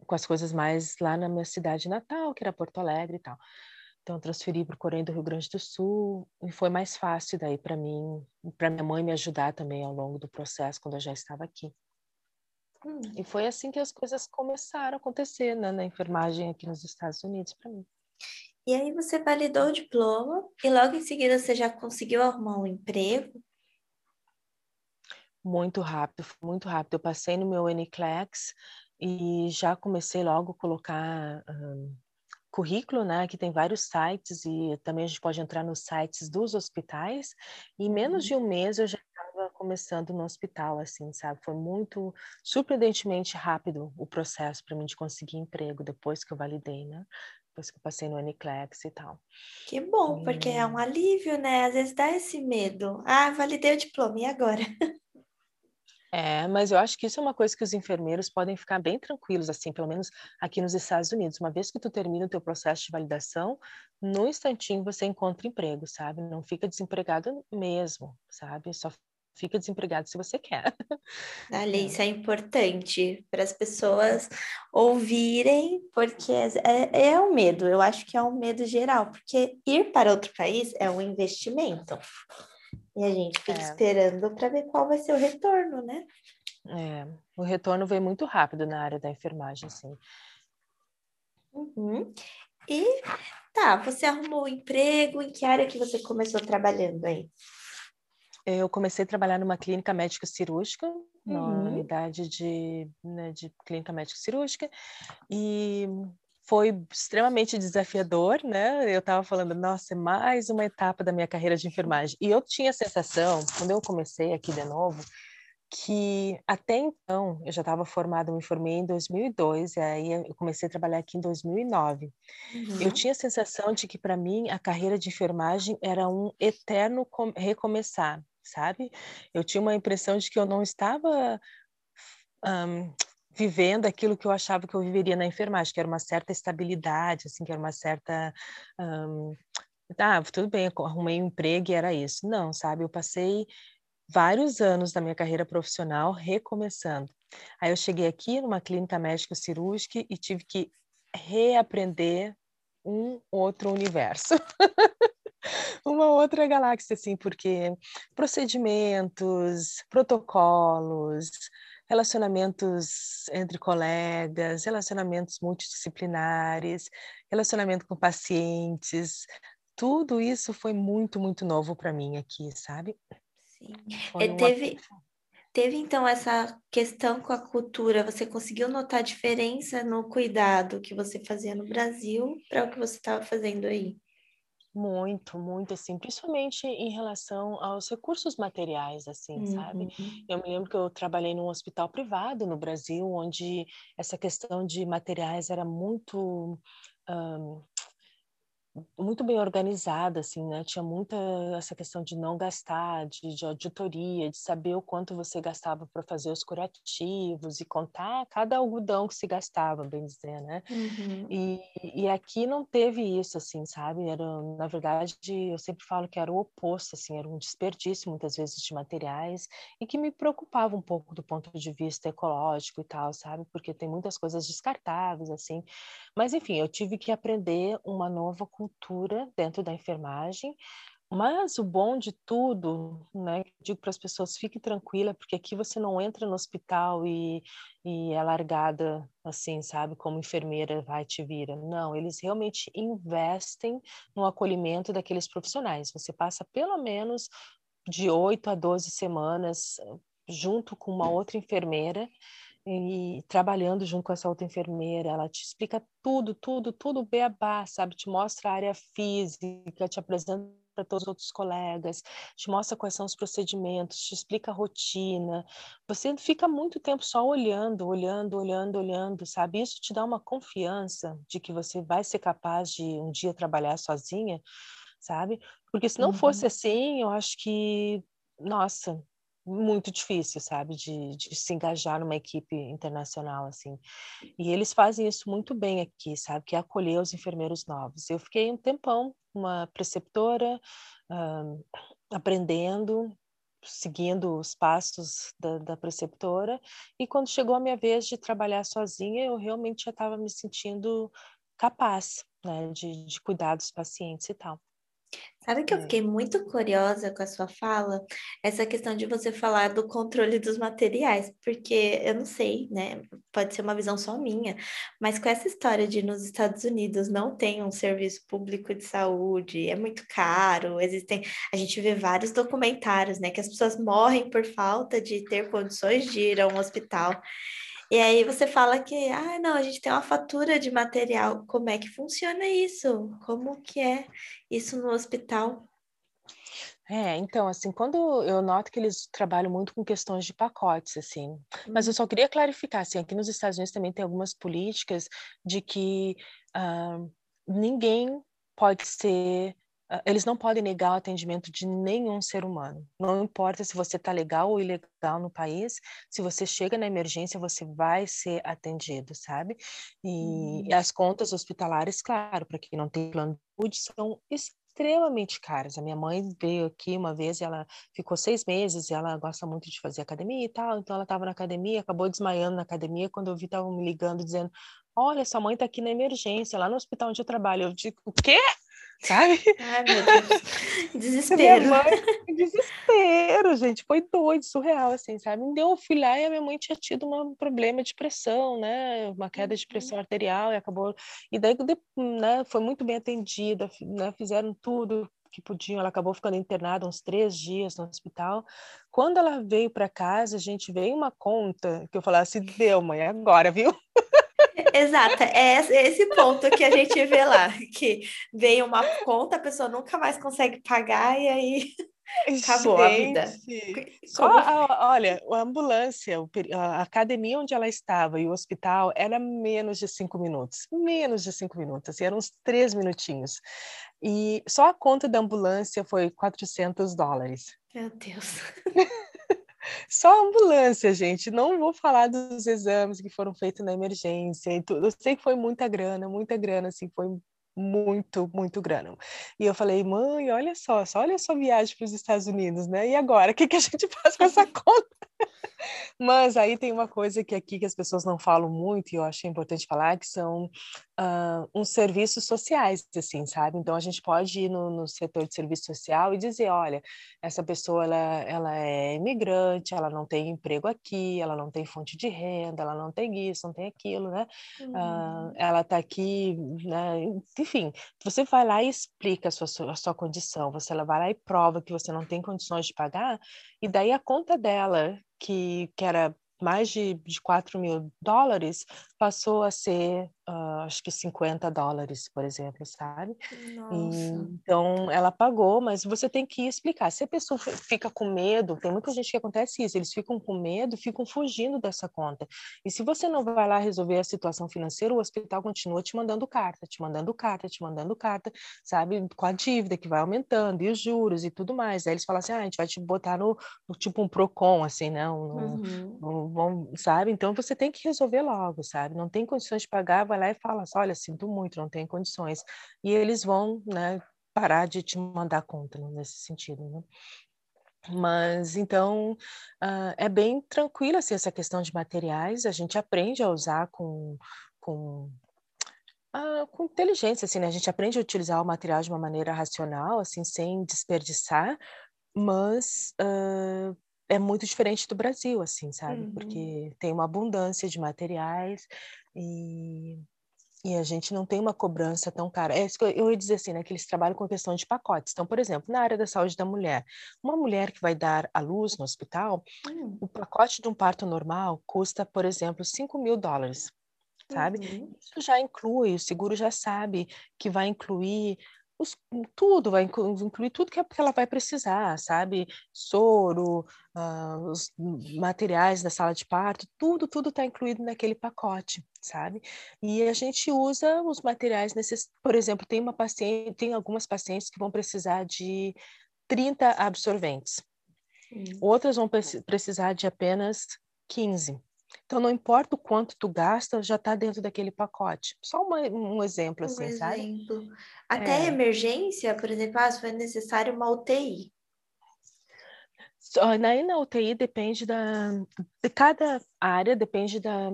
com as coisas mais lá na minha cidade natal, que era Porto Alegre e tal. Então, transferi para o Corém do Rio Grande do Sul e foi mais fácil daí para mim, para minha mãe me ajudar também ao longo do processo, quando eu já estava aqui. Hum. E foi assim que as coisas começaram a acontecer né, na enfermagem aqui nos Estados Unidos para mim. E aí você validou o diploma e logo em seguida você já conseguiu arrumar um emprego? Muito rápido, muito rápido. Eu passei no meu NCLEX e já comecei logo a colocar um, currículo, né? Que tem vários sites e também a gente pode entrar nos sites dos hospitais. E em menos uhum. de um mês eu já estava começando no hospital, assim, sabe? Foi muito surpreendentemente rápido o processo para mim de conseguir emprego depois que eu validei, né? Depois que eu passei no Aniclex e tal. Que bom, e... porque é um alívio, né? Às vezes dá esse medo. Ah, validei o diploma, e agora? É, mas eu acho que isso é uma coisa que os enfermeiros podem ficar bem tranquilos, assim, pelo menos aqui nos Estados Unidos. Uma vez que tu termina o teu processo de validação, no instantinho você encontra emprego, sabe? Não fica desempregado mesmo, sabe? Só fica desempregado se você quer. Olha, isso é importante para as pessoas ouvirem, porque é, é, é um medo, eu acho que é um medo geral, porque ir para outro país é um investimento. E a gente fica é. esperando para ver qual vai ser o retorno, né? É, o retorno veio muito rápido na área da enfermagem, sim. Uhum. E tá, você arrumou um emprego, em que área que você começou trabalhando aí? Eu comecei a trabalhar numa clínica médica cirúrgica, uhum. na unidade de, né, de clínica médica cirúrgica, e foi extremamente desafiador, né? Eu estava falando, nossa, é mais uma etapa da minha carreira de enfermagem. E eu tinha a sensação, quando eu comecei aqui de novo, que até então eu já estava formada, eu me formei em 2002 e aí eu comecei a trabalhar aqui em 2009. Uhum. Eu tinha a sensação de que para mim a carreira de enfermagem era um eterno recomeçar, sabe? Eu tinha uma impressão de que eu não estava um, vivendo aquilo que eu achava que eu viveria na enfermagem, que era uma certa estabilidade, assim, que era uma certa um, ah, tudo bem, arrumei um emprego e era isso. Não, sabe? Eu passei vários anos da minha carreira profissional recomeçando. Aí eu cheguei aqui numa clínica médica cirúrgica e tive que reaprender um outro universo. uma outra galáxia, assim, porque procedimentos, protocolos, relacionamentos entre colegas, relacionamentos multidisciplinares, relacionamento com pacientes, tudo isso foi muito, muito novo para mim aqui, sabe? Sim. É, teve, teve então essa questão com a cultura, você conseguiu notar a diferença no cuidado que você fazia no Brasil para o que você estava fazendo aí? Muito, muito, assim, principalmente em relação aos recursos materiais, assim, uhum. sabe? Eu me lembro que eu trabalhei num hospital privado no Brasil, onde essa questão de materiais era muito um, muito bem organizada, assim, né? Tinha muita essa questão de não gastar, de, de auditoria, de saber o quanto você gastava para fazer os curativos e contar cada algodão que se gastava, bem dizer, né? Uhum. E, e aqui não teve isso, assim, sabe? Era, na verdade, eu sempre falo que era o oposto, assim, era um desperdício muitas vezes de materiais e que me preocupava um pouco do ponto de vista ecológico e tal, sabe? Porque tem muitas coisas descartáveis, assim. Mas, enfim, eu tive que aprender uma nova cultura dentro da enfermagem, mas o bom de tudo, né, digo para as pessoas, fique tranquila, porque aqui você não entra no hospital e, e é largada assim, sabe, como enfermeira vai te vira. Não, eles realmente investem no acolhimento daqueles profissionais. Você passa pelo menos de 8 a 12 semanas junto com uma outra enfermeira e trabalhando junto com essa outra enfermeira, ela te explica tudo, tudo, tudo beabá, sabe? Te mostra a área física, te apresenta para todos os outros colegas, te mostra quais são os procedimentos, te explica a rotina. Você fica muito tempo só olhando, olhando, olhando, olhando, sabe? Isso te dá uma confiança de que você vai ser capaz de um dia trabalhar sozinha, sabe? Porque se não uhum. fosse assim, eu acho que, nossa, muito difícil, sabe, de, de, se engajar numa equipe internacional, assim. E eles fazem isso muito bem aqui, sabe, que é acolher os enfermeiros novos. Eu fiquei um tempão, uma preceptora, uh, aprendendo, seguindo os passos da, da, preceptora, e quando chegou a minha vez de trabalhar sozinha, eu realmente já estava me sentindo capaz, né, de, de cuidar dos pacientes e tal. Sabe que eu fiquei muito curiosa com a sua fala, essa questão de você falar do controle dos materiais, porque eu não sei, né? Pode ser uma visão só minha, mas com essa história de nos Estados Unidos não tem um serviço público de saúde, é muito caro, existem, a gente vê vários documentários, né, que as pessoas morrem por falta de ter condições de ir a um hospital. E aí você fala que, ah, não, a gente tem uma fatura de material. Como é que funciona isso? Como que é isso no hospital? É, então, assim, quando eu noto que eles trabalham muito com questões de pacotes, assim, mas eu uhum. só queria clarificar, assim, aqui nos Estados Unidos também tem algumas políticas de que uh, ninguém pode ser eles não podem negar o atendimento de nenhum ser humano. Não importa se você está legal ou ilegal no país, se você chega na emergência, você vai ser atendido, sabe? E, uhum. as contas hospitalares, claro, para quem não tem plano de saúde, são extremamente caras. A minha mãe veio aqui uma vez e ela ficou seis meses e ela gosta muito de fazer academia e tal, então ela estava na academia, acabou desmaiando na academia, quando eu vi, estavam me ligando dizendo, olha, sua mãe está aqui na emergência, lá no hospital onde eu trabalho. Eu digo, o quê? Sabe? Ai, meu Deus. Desespero. Mãe, desespero, gente. Foi doido, surreal, assim, sabe? Então, eu fui lá e a minha mãe tinha tido um problema de pressão, né? Uma queda de pressão arterial e acabou... E daí, né, foi muito bem atendida, né? Fizeram tudo que podiam. Ela acabou ficando internada uns três dias no hospital. Quando ela veio para casa, a gente veio uma conta que eu falasse, assim, deu, mãe, agora, viu? Exato, é esse ponto que a gente vê lá, que veio uma conta, a pessoa nunca mais consegue pagar e aí acabou a vida. Só, a, olha, a ambulância, a academia onde ela estava e o hospital era menos de cinco minutos, menos de cinco minutos, assim, eram uns três minutinhos. E só a conta da ambulância foi 400 dólares. Meu Deus. Só ambulância, gente. Não vou falar dos exames que foram feitos na emergência e tudo. Eu sei que foi muita grana, muita grana, assim, foi muito, muito grana. E eu falei, mãe, olha só, só olha só viagem para os Estados Unidos, né? E agora, o que, que a gente faz com essa conta? Mas aí tem uma coisa que aqui que as pessoas não falam muito e eu achei importante falar, que são uh, uns serviços sociais, assim, sabe? Então a gente pode ir no, no, setor de serviço social e dizer, olha, essa pessoa ela, ela é imigrante, ela não tem emprego aqui, ela não tem fonte de renda, ela não tem isso, não tem aquilo, né? Uhum. Uh, ela está aqui, né? Enfim, você vai lá e explica a sua, a sua condição, você vai lá e prova que você não tem condições de pagar, e daí a conta dela que, que era mais de, de 4 mil dólares, passou a ser, uh, acho que 50 dólares, por exemplo, sabe? E, então, ela pagou, mas você tem que explicar. Se a pessoa fica com medo, tem muita gente que acontece isso, eles ficam com medo, ficam fugindo dessa conta. E se você não vai lá resolver a situação financeira, o hospital continua te mandando carta, te mandando carta, te mandando carta, sabe? Com a dívida que vai aumentando, e os juros e tudo mais. Aí eles falam assim, ah, a gente vai te botar no, no tipo um PROCON, assim, não, né? uhum. no, sabe? Então, você tem que resolver logo, sabe? sabe? Não tem condições de pagar, vai lá e fala assim, olha, sinto muito, não tem condições. E eles vão, né, parar de te mandar conta nesse sentido, né? Mas então uh, é bem tranquila assim, essa questão de materiais, a gente aprende a usar com, com, uh, com inteligência, assim, né? A gente aprende a utilizar o material de uma maneira racional, assim, sem desperdiçar, mas uh, é muito diferente do Brasil, assim, sabe? Uhum. Porque tem uma abundância de materiais e, e a gente não tem uma cobrança tão cara. É isso que eu, eu ia dizer assim, né? Que eles trabalham com questão de pacotes. Então, por exemplo, na área da saúde da mulher, uma mulher que vai dar à luz no hospital, uhum. o pacote de um parto normal custa, por exemplo, 5 mil dólares sabe? Uhum. Isso já inclui, o seguro já sabe que vai incluir os, tudo, vai incluir tudo que ela vai precisar, sabe? Soro, uh, os materiais da sala de parto, tudo, tudo está incluído naquele pacote, sabe? E a gente usa os materiais nesses, por exemplo, tem uma paciente, tem algumas pacientes que vão precisar de 30 absorventes. Hum. Outras vão precisar de apenas 15. Então, não importa o quanto tu gasta, já está dentro daquele pacote. Só uma, um exemplo, um assim, exemplo. sabe? Até é. emergência, por exemplo, ah, se for necessário uma UTI. Só, na, na UTI depende da... De cada área depende da,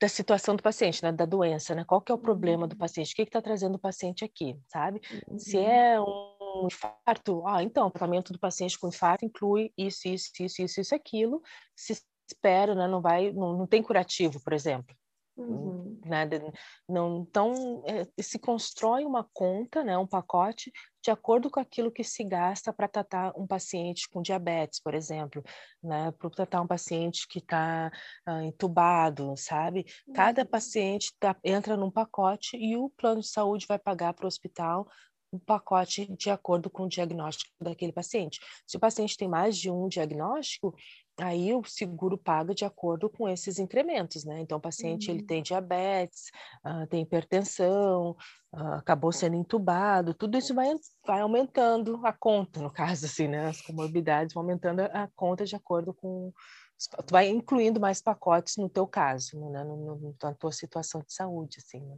da situação do paciente, né, da doença, né? Qual que é o problema do uhum. paciente? O que está trazendo o paciente aqui, sabe? Uhum. Se é um infarto, ah, então, o tratamento do paciente com infarto inclui isso, isso, isso, isso, isso, aquilo. Se espera, né? Não vai, não, não tem curativo, por exemplo. Uhum. Né? Não, então, é, se constrói uma conta, né, um pacote, de acordo com aquilo que se gasta para tratar um paciente com diabetes, por exemplo, né, para tratar um paciente que está ah, entubado, sabe? Cada uhum. paciente tá, entra num pacote e o plano de saúde vai pagar para o hospital um pacote de acordo com o diagnóstico daquele paciente. Se o paciente tem mais de um diagnóstico, aí o seguro paga de acordo com esses incrementos, né? Então, o paciente uhum. ele tem diabetes, uh, tem hipertensão, uh, acabou sendo entubado, tudo isso vai, vai aumentando a conta, no caso, assim, né? As comorbidades vão aumentando a conta de acordo com... Tu vai incluindo mais pacotes no teu caso, né? No, no, na tua situação de saúde, assim, né?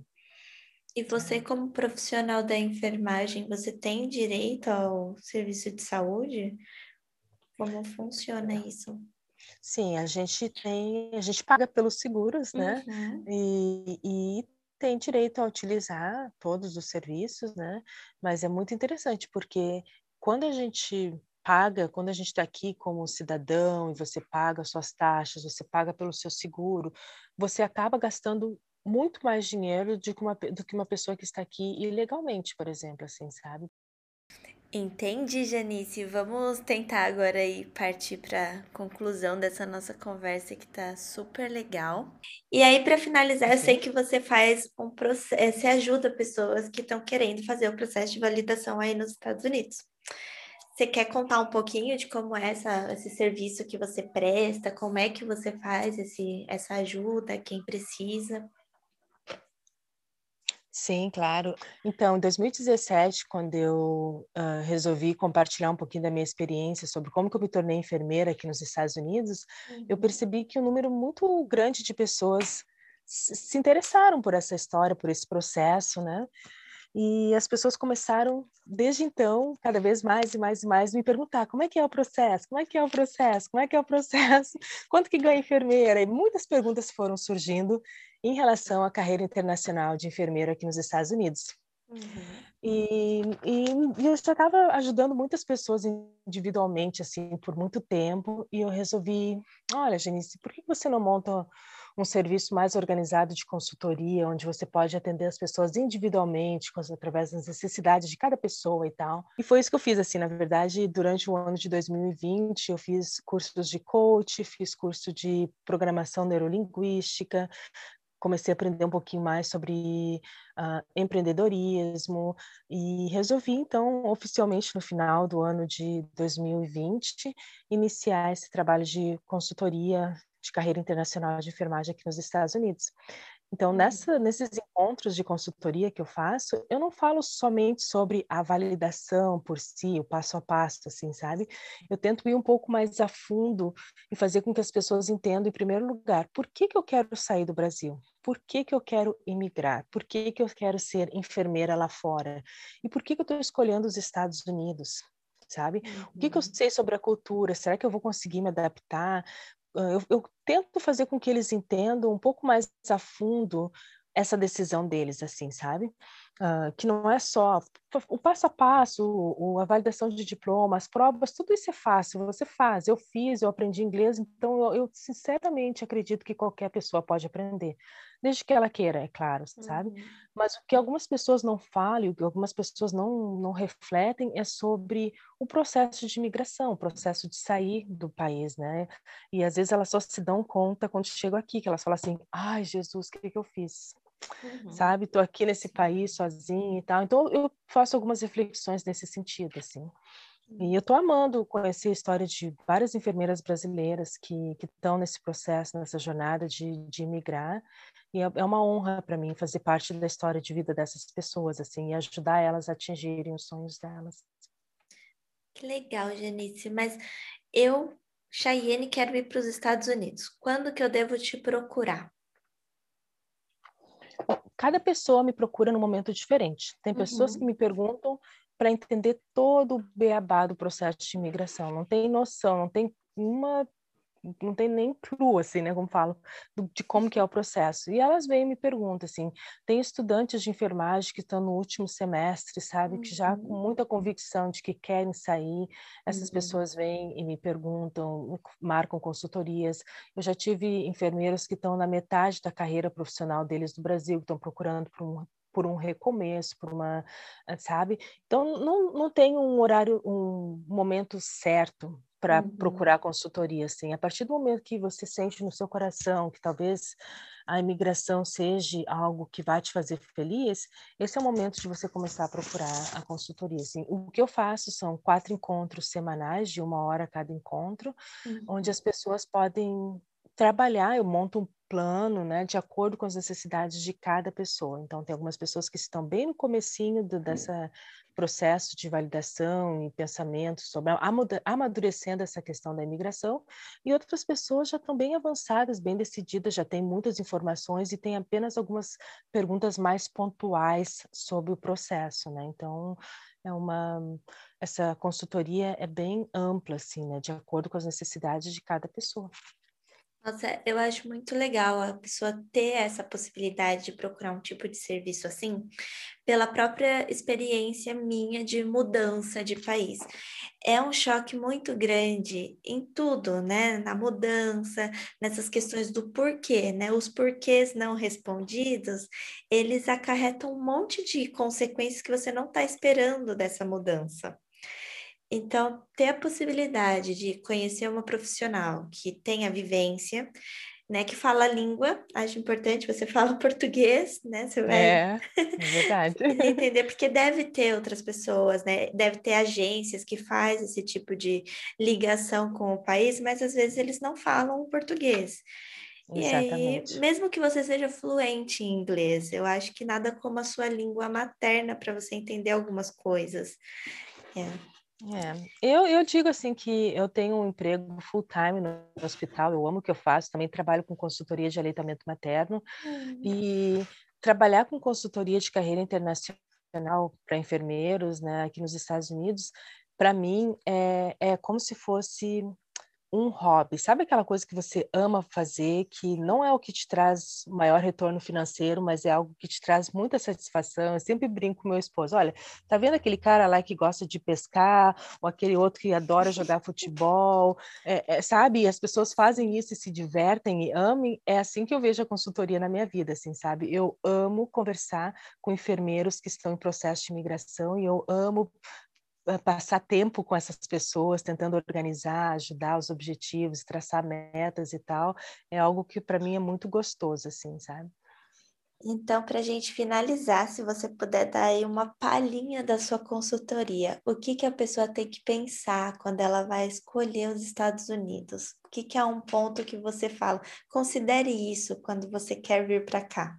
E você, como profissional da enfermagem, você tem direito ao serviço de saúde? Como funciona isso? Sim, a gente tem, a gente paga pelos seguros, né? Uhum. E, e tem direito a utilizar todos os serviços, né? Mas é muito interessante porque quando a gente paga, quando a gente está aqui como cidadão e você paga suas taxas, você paga pelo seu seguro, você acaba gastando muito mais dinheiro do que uma, do que uma pessoa que está aqui ilegalmente, por exemplo, assim, sabe? Entendi, Janice. Vamos tentar agora aí partir para conclusão dessa nossa conversa que tá super legal. E aí, para finalizar, eu sei que você faz um processo, você ajuda pessoas que estão querendo fazer o processo de validação aí nos Estados Unidos. Você quer contar um pouquinho de como é essa, esse serviço que você presta, como é que você faz esse, essa ajuda, quem precisa? Sim, claro. Então, em 2017, quando eu uh, resolvi compartilhar um pouquinho da minha experiência sobre como que eu me tornei enfermeira aqui nos Estados Unidos, uhum. eu percebi que um número muito grande de pessoas se interessaram por essa história, por esse processo, né? E as pessoas começaram, desde então, cada vez mais e mais e mais, me perguntar como é que é o processo, como é que é o processo, como é que é o processo, quanto que ganha enfermeira? E muitas perguntas foram surgindo em relação à carreira internacional de enfermeira aqui nos Estados Unidos. Uhum. E, e, e, eu já estava ajudando muitas pessoas individualmente, assim, por muito tempo, e eu resolvi, olha, Genice, por que você não monta um serviço mais organizado de consultoria, onde você pode atender as pessoas individualmente, através das necessidades de cada pessoa e tal. E foi isso que eu fiz, assim, na verdade, durante o ano de 2020, eu fiz cursos de coach, fiz curso de programação neurolinguística, comecei a aprender um pouquinho mais sobre uh, empreendedorismo e resolvi, então, oficialmente no final do ano de 2020, iniciar esse trabalho de consultoria de carreira internacional de enfermagem aqui nos Estados Unidos. Então, uhum. nessa, nesses encontros de consultoria que eu faço, eu não falo somente sobre a validação por si, o passo a passo, assim, sabe? Eu tento ir um pouco mais a fundo e fazer com que as pessoas entendam, em primeiro lugar, por que, que eu quero sair do Brasil? Por que, que eu quero imigrar? Por que, que eu quero ser enfermeira lá fora? E por que, que eu estou escolhendo os Estados Unidos? sabe? Uhum. O que, que, eu uhum. sei sobre a cultura? Será que eu vou conseguir me adaptar? Eu, eu tento fazer com que eles entendam um pouco mais a fundo essa decisão deles, assim, sabe? Uh, que não é só o passo a passo, o, a validação de diploma, as provas, tudo isso é fácil, você faz. Eu fiz, eu aprendi inglês, então eu, eu sinceramente acredito que qualquer pessoa pode aprender desde que ela queira, é claro, sabe? Uhum. Mas o que algumas pessoas não falam, o que algumas pessoas não, não refletem é sobre o processo de imigração, o processo de sair do país, né? E às vezes elas só se dão conta quando chegam aqui, que elas falam assim, ai, Jesus, o que, que eu fiz? Uhum. Sabe? Estou aqui nesse país sozinha e tal. Então, eu faço algumas reflexões nesse sentido, assim. E eu estou amando conhecer a história de várias enfermeiras brasileiras que estão nesse processo, nessa jornada de, de imigrar. E é, é uma honra para mim fazer parte da história de vida dessas pessoas, assim, e ajudar elas a atingirem os sonhos delas. Que legal, Janice. Mas eu, Cheyenne, quero ir para os Estados Unidos. Quando que eu devo te procurar? Cada pessoa me procura num momento diferente. Tem pessoas uhum. que me perguntam para entender todo o beabá do processo de imigração. Não tem noção, não tem uma não tem nem cru, assim, né, como falo, de como que é o processo. E elas vêm e me perguntam, assim, tem estudantes de enfermagem que estão no último semestre, sabe, uhum. que já com uhum. muita convicção de que querem sair, essas uhum. pessoas vêm e me perguntam, marcam consultorias. Eu já tive enfermeiros que estão na metade da carreira profissional deles do Brasil, que estão procurando por um por um recomeço, por uma, eh, sabe? Então não, não tem um horário, um momento certo para uhum. procurar consultoria, assim. A partir do momento que você sente no seu coração que talvez a imigração seja algo que vai te fazer feliz, esse é o momento de você começar a procurar a consultoria. Assim. O que eu faço são quatro encontros semanais, de uma hora cada encontro, uhum. onde as pessoas podem trabalhar, eu monto um plano, né, de acordo com as necessidades de cada pessoa. Então, tem algumas pessoas que estão bem no comecinho do, dessa processo de validação e pensamento sobre amadurecendo essa questão da imigração, e outras pessoas já estão bem avançadas, bem decididas, já têm muitas informações e têm apenas algumas perguntas mais pontuais sobre o processo, né? Então, é uma essa consultoria é bem ampla assim, né, de acordo com as necessidades de cada pessoa. Nossa, eu acho muito legal a pessoa ter essa possibilidade de procurar um tipo de serviço assim, pela própria experiência minha de mudança de país. É um choque muito grande em tudo, né? Na mudança, nessas questões do porquê, né? Os porquês não respondidos, eles acarretam um monte de consequências que você não está esperando dessa mudança. Então, ter a possibilidade de conhecer uma profissional que tenha vivência, né, que fala a língua, acho importante, você fala português, né, você vai é, é verdade. entender, porque deve ter outras pessoas, né, deve ter agências que faz esse tipo de ligação com o país, mas às vezes eles não falam português. Exatamente. E aí, mesmo que você seja fluente em inglês, eu acho que nada como a sua língua materna para você entender algumas coisas. É. É, eu, eu digo assim que eu tenho um emprego full time no hospital, eu amo o que eu faço, também trabalho com consultoria de aleitamento materno uhum. e trabalhar com consultoria de carreira internacional para enfermeiros, né, aqui nos Estados Unidos, para mim é, é como se fosse um hobby, sabe aquela coisa que você ama fazer, que não é o que te traz maior retorno financeiro, mas é algo que te traz muita satisfação. Eu sempre brinco com meu esposo: olha, tá vendo aquele cara lá que gosta de pescar, ou aquele outro que adora jogar futebol, é, é, sabe? As pessoas fazem isso e se divertem e amem. É assim que eu vejo a consultoria na minha vida, assim, sabe? Eu amo conversar com enfermeiros que estão em processo de imigração e eu amo passar tempo com essas pessoas, tentando organizar, ajudar os objetivos, traçar metas e tal, é algo que para mim é muito gostoso, assim, sabe? Então, para a gente finalizar, se você puder dar aí uma palhinha da sua consultoria, o que, que a pessoa tem que pensar quando ela vai escolher os Estados Unidos? O que, que é um ponto que você fala? Considere isso quando você quer vir para cá.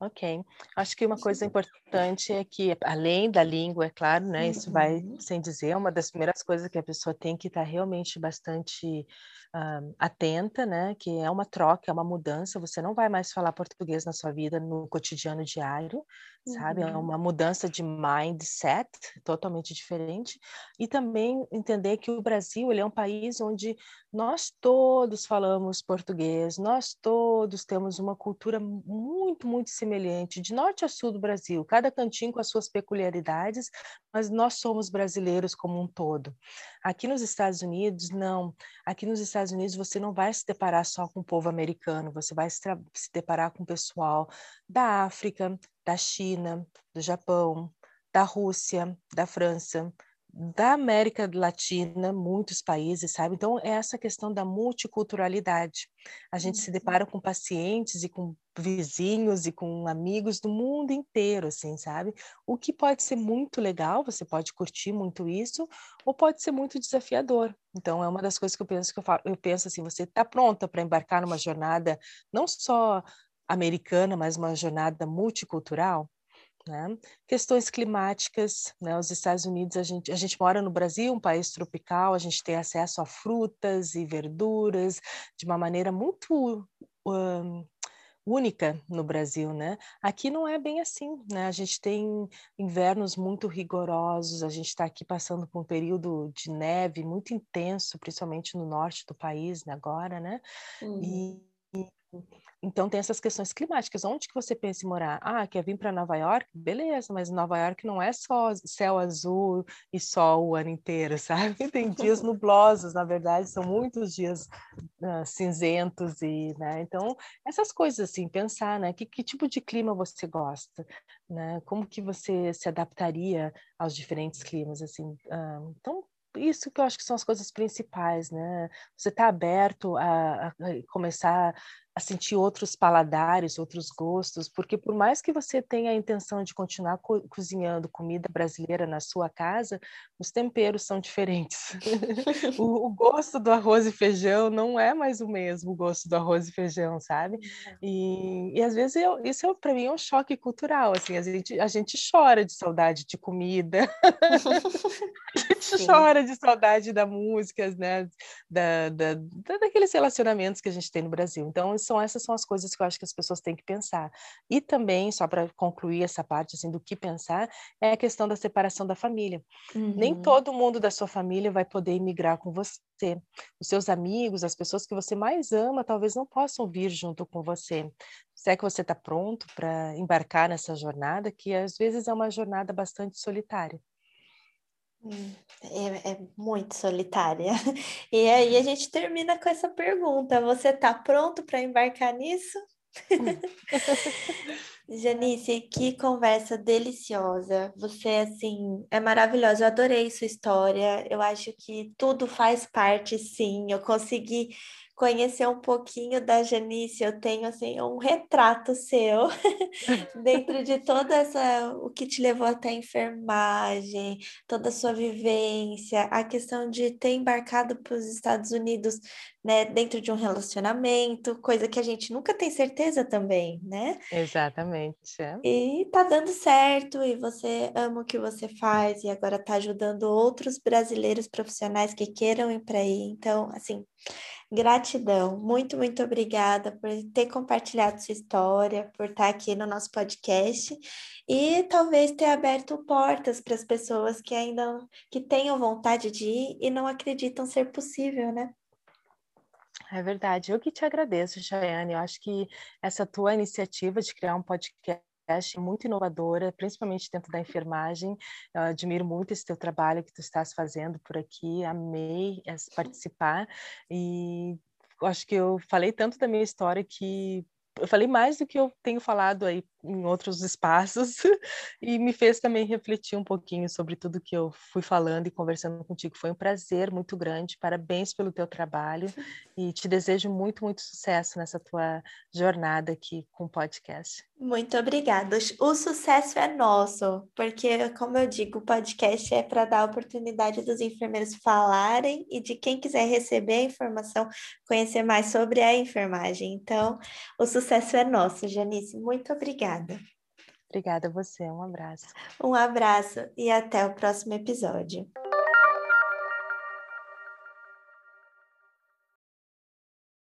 Ok. Acho que uma coisa importante é que, além da língua, é claro, né? Isso vai uhum. sem dizer, uma das primeiras coisas que a pessoa tem que estar realmente bastante uh, atenta, né? Que é uma troca, é uma mudança. Você não vai mais falar português na sua vida no cotidiano diário, sabe? É uhum. uma mudança de mindset totalmente diferente. E também entender que o Brasil ele é um país onde nós todos falamos português, nós todos temos uma cultura muito, muito semelhante, de norte a sul do Brasil, cada cantinho com as suas peculiaridades, mas nós somos brasileiros como um todo. Aqui nos Estados Unidos, não. Aqui nos Estados Unidos você não vai se deparar só com o povo americano, você vai se, se deparar com o pessoal da África, da China, do Japão, da Rússia, da França, da América Latina, muitos países, sabe? Então, é essa questão da multiculturalidade. A gente se uhum. depara com pacientes e com vizinhos e com amigos do mundo inteiro, assim, sabe? O que pode ser muito legal, você pode curtir muito isso, ou pode ser muito desafiador. Então, é uma das coisas que eu penso que eu, falo, eu penso assim, você está pronta para embarcar numa jornada não só americana, mas uma jornada multicultural. Né? Questões climáticas, né? os Estados Unidos, a gente, a gente mora no Brasil, um país tropical, a gente tem acesso a frutas e verduras de uma maneira muito um, única no Brasil, né? Aqui não é bem assim, né? A gente tem invernos muito rigorosos, a gente está aqui passando por um período de neve muito intenso, principalmente no norte do país né, agora, né? Uhum. E então tem essas questões climáticas. Onde que você pensa em morar? Ah, quer vir para Nova York? Beleza, mas Nova York não é só céu azul e sol o ano inteiro, sabe? Tem dias nublosos, na verdade, são muitos dias uh, cinzentos e, né? Então essas coisas assim, pensar, né? Que, que tipo de clima você gosta, né? Como que você se adaptaria aos diferentes climas, assim? Uh, então isso que eu acho que são as coisas principais, né? Você está aberto a, a, começar a sentir outros paladares, outros gostos, porque por mais que você tenha a intenção de continuar co cozinhando comida brasileira na sua casa, os temperos são diferentes. o, o, gosto do arroz e feijão não é mais o mesmo gosto do arroz e feijão, sabe? E, e às vezes eu, isso é, para mim é um choque cultural, assim, a gente, a gente chora de saudade de comida, a gente Sim. chora de saudade da música, né? Da, da, daqueles relacionamentos que a gente tem no Brasil. Então, são essas são as coisas que eu acho que as pessoas têm que pensar. E também, só para concluir essa parte assim do que pensar, é a questão da separação da família. Uhum. Nem todo mundo da sua família vai poder imigrar com você. Os seus amigos, as pessoas que você mais ama, talvez não possam vir junto com você. Se é que você está pronto para embarcar nessa jornada, que às vezes é uma jornada bastante solitária. É, é, muito solitária. E aí a gente termina com essa pergunta: você está pronto para embarcar nisso? Janice, que conversa deliciosa. Você, assim, é maravilhosa. Eu adorei sua história. Eu acho que tudo faz parte, sim. Eu consegui conhecer um pouquinho da Janice, eu tenho assim um retrato seu dentro de toda essa o que te levou até a enfermagem, toda a sua vivência, a questão de ter embarcado para os Estados Unidos, né, dentro de um relacionamento, coisa que a gente nunca tem certeza também, né? Exatamente. É. E tá dando certo e você ama o que você faz e agora tá ajudando outros brasileiros profissionais que queiram ir para aí. Então, assim, Gratidão, muito, muito obrigada por ter compartilhado sua história, por estar aqui no nosso podcast e talvez ter aberto portas para as pessoas que ainda que tenham vontade de ir e não acreditam ser possível, né? É verdade. Eu que te agradeço, Chayane. Eu acho que essa tua iniciativa de criar um podcast muito inovadora, principalmente dentro da enfermagem. Eu admiro muito esse teu trabalho que tu estás fazendo por aqui. Amei participar e acho que eu falei tanto da minha história que eu falei mais do que eu tenho falado aí em outros espaços e me fez também refletir um pouquinho sobre tudo que eu fui falando e conversando contigo. Foi um prazer muito grande. Parabéns pelo teu trabalho e te desejo muito, muito sucesso nessa tua jornada aqui com o podcast. Muito obrigada. O sucesso é nosso, porque, como eu digo, o podcast é para dar a oportunidade dos enfermeiros falarem e de quem quiser receber a informação, conhecer mais sobre a enfermagem. Então, o sucesso é nosso, Janice. Muito. Obrigada. Obrigada a você, um abraço. Um abraço e até o próximo episódio.